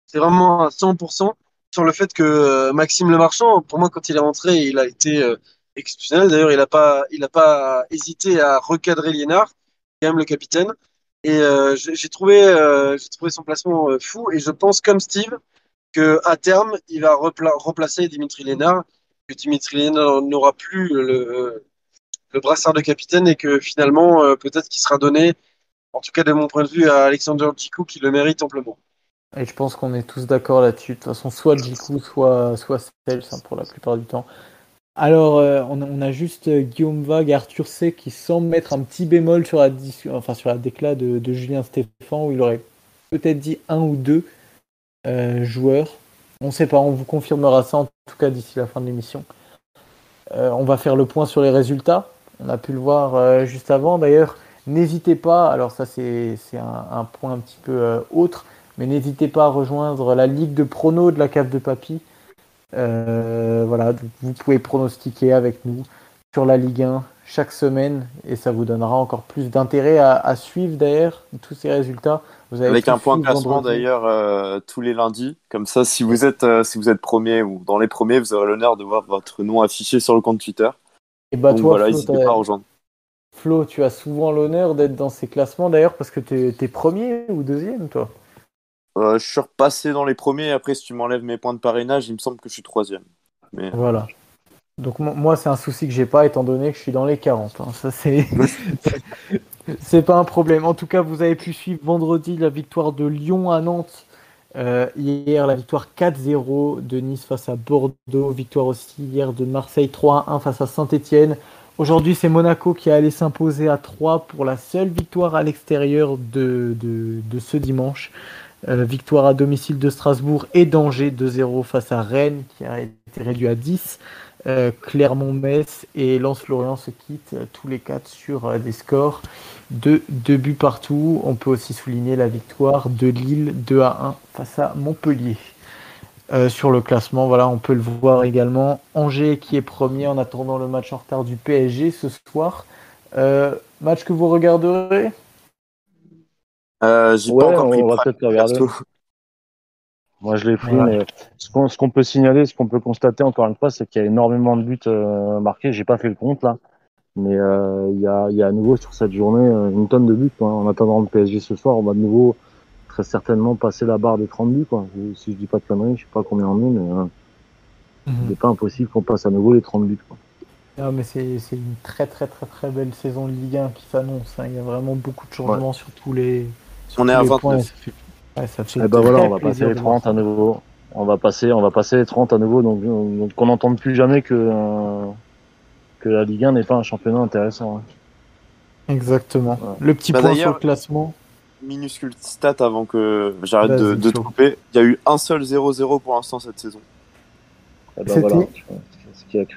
c'est vraiment à 100% sur le fait que euh, Maxime Lemarchand, pour moi, quand il est rentré, il a été euh, exceptionnel. D'ailleurs, il n'a pas, il a pas hésité à recadrer Liénard, quand même le capitaine. Et euh, j'ai trouvé, euh, j'ai trouvé son placement euh, fou. Et je pense, comme Steve, que à terme, il va repla- remplacer Dimitri Lénard que Dimitri Lénard n'aura plus le, le brassard de capitaine et que finalement, euh, peut-être qu'il sera donné, en tout cas de mon point de vue, à Alexander Djikou qui le mérite amplement. Et je pense qu'on est tous d'accord là-dessus. De toute façon, soit Jiku, soit, soit Sels hein, pour la plupart du temps. Alors, euh, on, a, juste euh, Guillaume Vague Arthur C qui semblent mettre un petit bémol sur la, enfin, de, Julien Stéphan où il aurait peut-être dit un ou deux joueurs. On ne sait pas, on vous confirmera ça en tout cas d'ici la fin de l'émission. On va faire le point sur les résultats. On a pu le voir euh, juste avant. D'ailleurs, n'hésitez pas, alors ça c'est un, un point un petit peu euh, autre, mais n'hésitez pas à rejoindre la ligue de pronos de la cave de papy. Euh, voilà, vous pouvez pronostiquer avec nous sur la Ligue 1 chaque semaine et ça vous donnera encore plus d'intérêt à, à suivre d'ailleurs tous ces résultats. Vous avez Avec un point suivre classement d'ailleurs euh, tous les lundis. Comme ça, si vous êtes euh, si vous êtes premier ou dans les premiers, vous aurez l'honneur de voir votre nom affiché sur le compte Twitter. Et bah Donc toi, voilà, Flo, n'hésitez t'as- pas à rejoindre. Flo, tu as souvent l'honneur d'être dans ces classements d'ailleurs parce que tu es, premier ou deuxième toi? Euh, je suis repassé dans les premiers. Après, si tu m'enlèves mes points de parrainage, il me semble que je suis troisième. Mais Voilà. Donc mo- moi c'est un souci que j'ai pas étant donné que je suis dans les 40. hein. Ça c'est c'est pas un problème. En tout cas, vous avez pu suivre vendredi la victoire de Lyon à Nantes. Euh, hier, la victoire 4-0 de Nice face à Bordeaux. Victoire aussi hier de Marseille 3-1 face à Saint-Etienne. Aujourd'hui, c'est Monaco qui est allé s'imposer à 3 pour la seule victoire à l'extérieur de, de, de ce dimanche. Euh, victoire à domicile de Strasbourg et d'Angers 2-0 face à Rennes qui a été réduit à 10. Euh, Clermont-Metz et Lens-Lorient se quittent euh, tous les quatre sur euh, des scores de 2 buts partout. On peut aussi souligner la victoire de Lille 2 à 1 face à Montpellier. Euh, sur le classement, voilà, on peut le voir également. Angers qui est premier en attendant le match en retard du PSG ce soir. Euh, match que vous regarderez? Euh, j'ai Ouais, pas encore on pris va peut-être le regarder. Moi, je l'ai pris, Ouais. mais ce qu'on peut signaler, ce qu'on peut constater encore une fois, c'est qu'il y a énormément de buts euh, marqués. J'ai pas fait le compte là, mais euh, il y, a, il y a à nouveau sur cette journée euh, une tonne de buts. Quoi. En attendant le PSG ce soir, on va de nouveau très certainement passer la barre des 30 buts. Quoi. Si je dis pas de conneries, je sais pas combien on est, mais euh, il n'est pas impossible qu'on passe à nouveau les 30 buts. Quoi. Non, mais c'est c'est une très très très très belle saison de Ligue 1 qui s'annonce. hein. Il y a vraiment beaucoup de changements sur tous les. sur On est à les 29. points. Ça fait- ouais, ça fait Et ben voilà, on va passer les de voir 30 à nouveau. On va passer, on va passer les 30 à nouveau, donc, donc qu'on n'entende plus jamais que euh, que la Ligue 1 n'est pas un championnat intéressant. hein. Exactement. Ouais. Le petit Bah, point sur le classement. Minuscule stat avant que j'arrête de, de te couper. Il y a eu un seul 0-0 pour l'instant cette saison. Et ben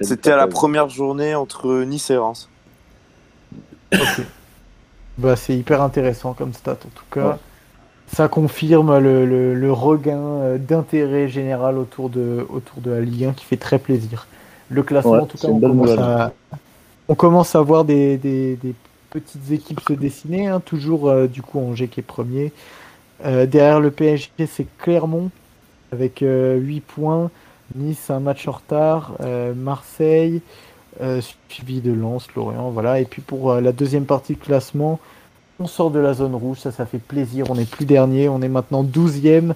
C'était- voilà, à la première journée entre Nice et Reims. Bah, c'est hyper intéressant comme stat en tout cas. Ouais. Ça confirme le, le- le regain euh, d'intérêt général autour de, autour de la Ligue 1 qui fait très plaisir. Le classement, Ouais, en tout cas, on commence, à, on commence à voir des, des- des petites équipes se dessiner. hein. Toujours euh, du coup Angers qui est premier. Euh, derrière le PSG, c'est Clermont avec euh, 8 points. Nice, un match en retard. Marseille. suivi de Lens, Lorient, voilà. Et puis pour la deuxième partie de classement, on sort de la zone rouge, ça, ça fait plaisir. On n'est plus dernier, on est maintenant 12e,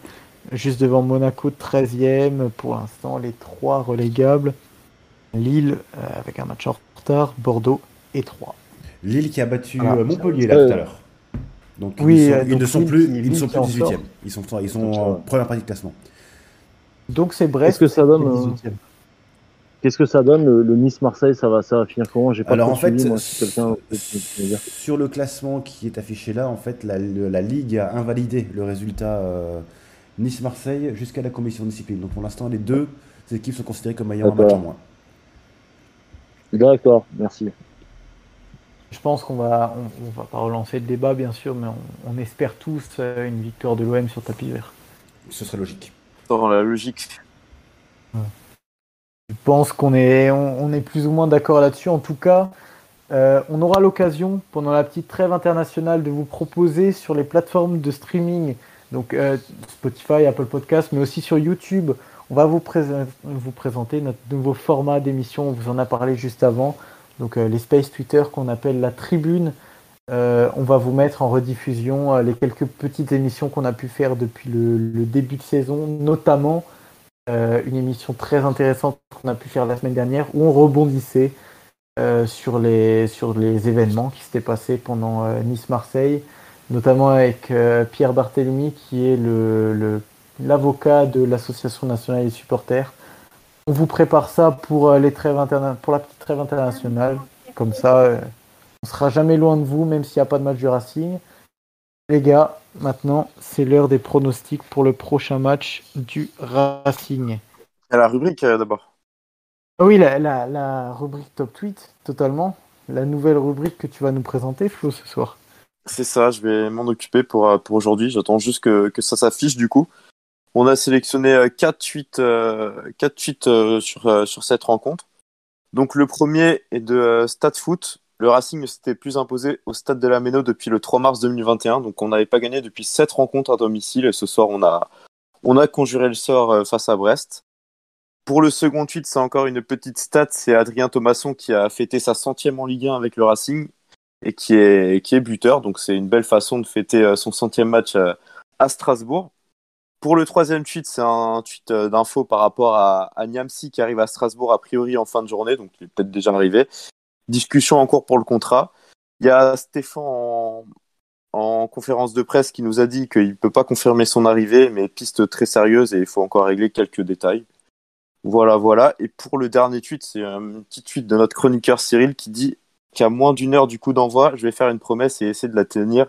juste devant Monaco 13e. Pour l'instant, les trois relégables. Lille euh, avec un match en retard, Bordeaux et 3. Lille qui a battu euh, Montpellier là Euh, tout à l'heure. Donc Oui, ils, sont- ils donc ne sont Lille plus, ils ne sont plus en 18e. Ils sont, ils sont en première partie de classement. Donc c'est Brest. Qu'est-ce que ça donne, qui est euh, 18e. Qu'est-ce que ça donne le, le Nice-Marseille Ça va, ça va finir comment? J'ai pas Alors en fait, suivi, moi, si quelqu'un peut me dire. sur le classement qui est affiché là, en fait, la, le- la Ligue a invalidé le résultat euh, Nice-Marseille jusqu'à la commission de discipline. Donc pour l'instant, les deux équipes sont considérées comme ayant un match en moins. D'accord, merci. Je pense qu'on va, on, on va pas relancer le débat bien sûr, mais on, on espère tous euh, une victoire de l'OM sur tapis vert. Ce serait logique. Dans la logique. Je pense qu'on est, on, est plus ou moins d'accord là-dessus. En tout cas, euh, on aura l'occasion pendant la petite trêve internationale de vous proposer sur les plateformes de streaming, donc euh, Spotify, Apple Podcast, mais aussi sur YouTube. On va vous, présenter, notre nouveau format d'émission. On vous en a parlé juste avant. Donc euh, les Space Twitter qu'on appelle la Tribune. On va vous mettre en rediffusion les quelques petites émissions qu'on a pu faire depuis le début de saison, notamment euh, une émission très intéressante qu'on a pu faire la semaine dernière où on rebondissait euh, sur, les, sur les événements qui s'étaient passés pendant euh, Nice-Marseille, notamment avec Pierre Barthélemy qui est le, le- l'avocat de l'Association nationale des supporters. On vous prépare ça pour, les trêves pour la petite trêve internationale. Comme ça, on sera jamais loin de vous, même s'il n'y a pas de match du Racing. Les gars, maintenant, c'est l'heure des pronostics pour le prochain match du Racing. À la rubrique euh, d'abord. Ah Oui, la, la, la rubrique top tweet, totalement. La nouvelle rubrique que tu vas nous présenter, Flo, ce soir. C'est ça, je vais m'en occuper pour, euh, pour aujourd'hui. J'attends juste que, que ça s'affiche du coup. On a sélectionné euh, 4 tweets, euh, tweets euh, sur, sur cette rencontre. Donc le premier est de euh, Stade Foot. Le Racing s'était plus imposé au Stade de la Méno depuis le 3 mars 2021. Donc on n'avait pas gagné depuis 7 rencontres à domicile. Et ce soir, on a, on a conjuré le sort euh, face à Brest. Pour le second tweet, c'est encore une petite stat. C'est Adrien Thomasson qui a fêté sa centième en Ligue 1 avec le Racing et qui est, buteur. Donc c'est une belle façon de fêter euh, son centième match euh, à Strasbourg. Pour le troisième tweet, c'est un tweet d'info par rapport à, à Niamsi qui arrive à Strasbourg a priori en fin de journée, donc il est peut-être déjà arrivé. Discussion en cours pour le contrat. Il y a Stéphane en, en conférence de presse qui nous a dit qu'il ne peut pas confirmer son arrivée, mais piste très sérieuse et il faut encore régler quelques détails. Voilà, voilà. Et pour le dernier tweet, c'est un petit tweet de notre chroniqueur Cyril qui dit qu'à moins d'une heure du coup d'envoi, je vais faire une promesse et essayer de la tenir.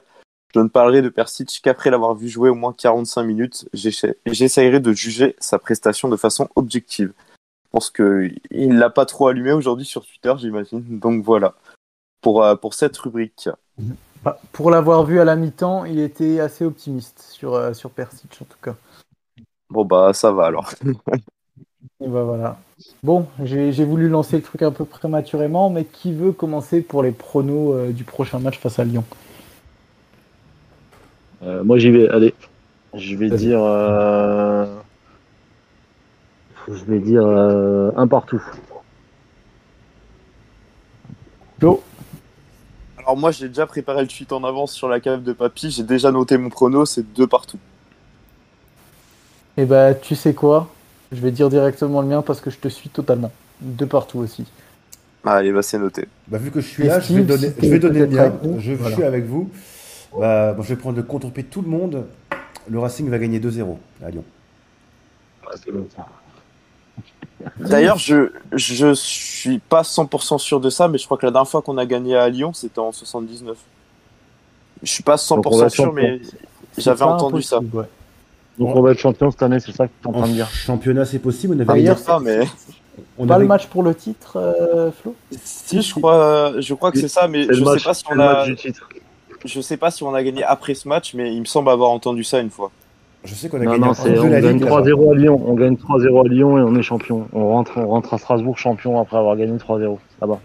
Je ne parlerai de Persic qu'après l'avoir vu jouer au moins 45 minutes. J'essa- J'essayerai de juger sa prestation de façon objective. Je pense qu'il l'a pas trop allumé aujourd'hui sur Twitter, j'imagine. Donc voilà, pour, euh, pour cette rubrique. Bah, pour l'avoir vu à la mi-temps, il était assez optimiste sur, euh, sur Persic, en tout cas. Bon bah ça va alors. Et bah voilà. Bon, j'ai j'ai voulu lancer le truc un peu prématurément, mais qui veut commencer pour les pronos euh, du prochain match face à Lyon? Euh, moi, j'y vais. Allez, je vais dire. euh, Je vais dire euh, un partout. Flo Alors moi j'ai déjà préparé le tweet en avance sur la cave de papy, j'ai déjà noté mon prono, c'est deux partout. Et bah, tu sais quoi? Je vais dire directement le mien parce que je te suis totalement. De partout aussi. Allez bah c'est noté. Bah, vu que je suis Et là, je vais donner, si je vais t'es donner le mien. Je voilà. suis avec vous. Bah, bon, je vais prendre le contre-pied de tout le monde. Le Racing va gagner 2-0 à Lyon. D'ailleurs je je suis pas 100% sûr de ça, mais je crois que la dernière fois qu'on a gagné à Lyon c'était en 79. Je suis pas Donc, on va 100% être sûr, mais j'avais entendu ça. ouais. Donc, on va être champion cette année, c'est ça que tu es en train de dire. championnat, c'est possible. On avait, Ça, mais on Pas avait- le match pour le titre, euh, Flo? Si je crois, je crois que c'est ça, mais je match, sais pas si on a, je sais pas si on a gagné après ce match, mais il me semble avoir entendu ça une fois. Je sais qu'on a Non, gagné non, c'est, on la gagne Ligue. là-bas. 3-0 à Lyon. On gagne 3-0 à Lyon et on est champion. On rentre, on rentre à Strasbourg champion après avoir gagné 3-0. Ça va.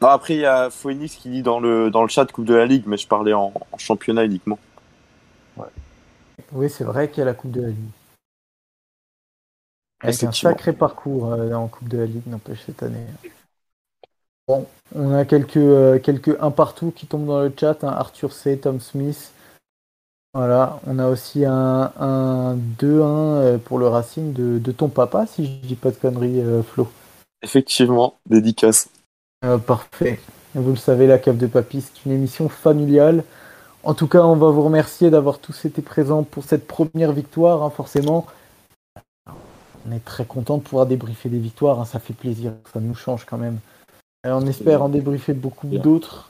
Non, après il y a Phoenix qui dit dans le dans le chat Coupe de la Ligue, mais je parlais en, en championnat uniquement. Oui, c'est vrai qu'il y a la Coupe de la Ligue. Avec un sacré parcours euh, en Coupe de la Ligue, n'empêche, cette année. Bon, on a quelques, euh, quelques un partout qui tombent dans le chat. hein. Arthur C, Tom Smith. Voilà, on a aussi un, un 2-1 euh, pour le Racing de, de ton papa, si je dis pas de conneries, euh, Flo. Effectivement, dédicace. Euh, parfait. Vous le savez, la cave de papy, c'est une émission familiale. En tout cas, on va vous remercier d'avoir tous été présents pour cette première victoire, hein, forcément. On est très content de pouvoir débriefer des victoires, hein, ça fait plaisir, ça nous change quand même. Et on espère en débriefer beaucoup d'autres.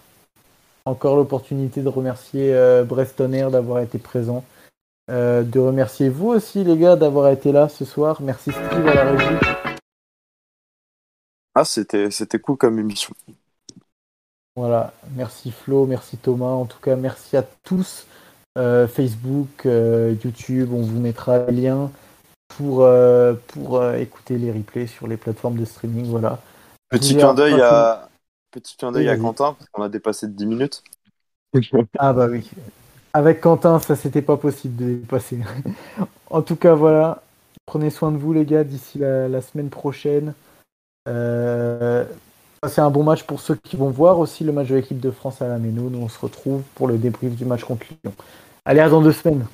Encore l'opportunité de remercier euh, Breston Air d'avoir été présent. Euh, de remercier vous aussi, les gars, d'avoir été là ce soir. Merci Steve à la régie. Ah, c'était c'était cool comme émission. Voilà, merci Flo, merci Thomas. En tout cas, merci à tous. Euh, Facebook, euh, YouTube, on vous mettra les liens pour, pour écouter les replays sur les plateformes de streaming. Voilà. Petit clin d'œil à petit clin d'œil Oui, à. Quentin parce qu'on a dépassé de 10 minutes. Ah bah oui. Avec Quentin, ça c'était pas possible de dépasser. en tout cas, voilà. Prenez soin de vous, les gars, d'ici la, la semaine prochaine. Euh, c'est un bon match pour ceux qui vont voir aussi le match de l'équipe de France à la Méno. Nous, on se retrouve pour le débrief du match contre Lyon. Allez, à dans deux semaines.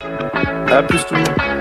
À plus tout le monde.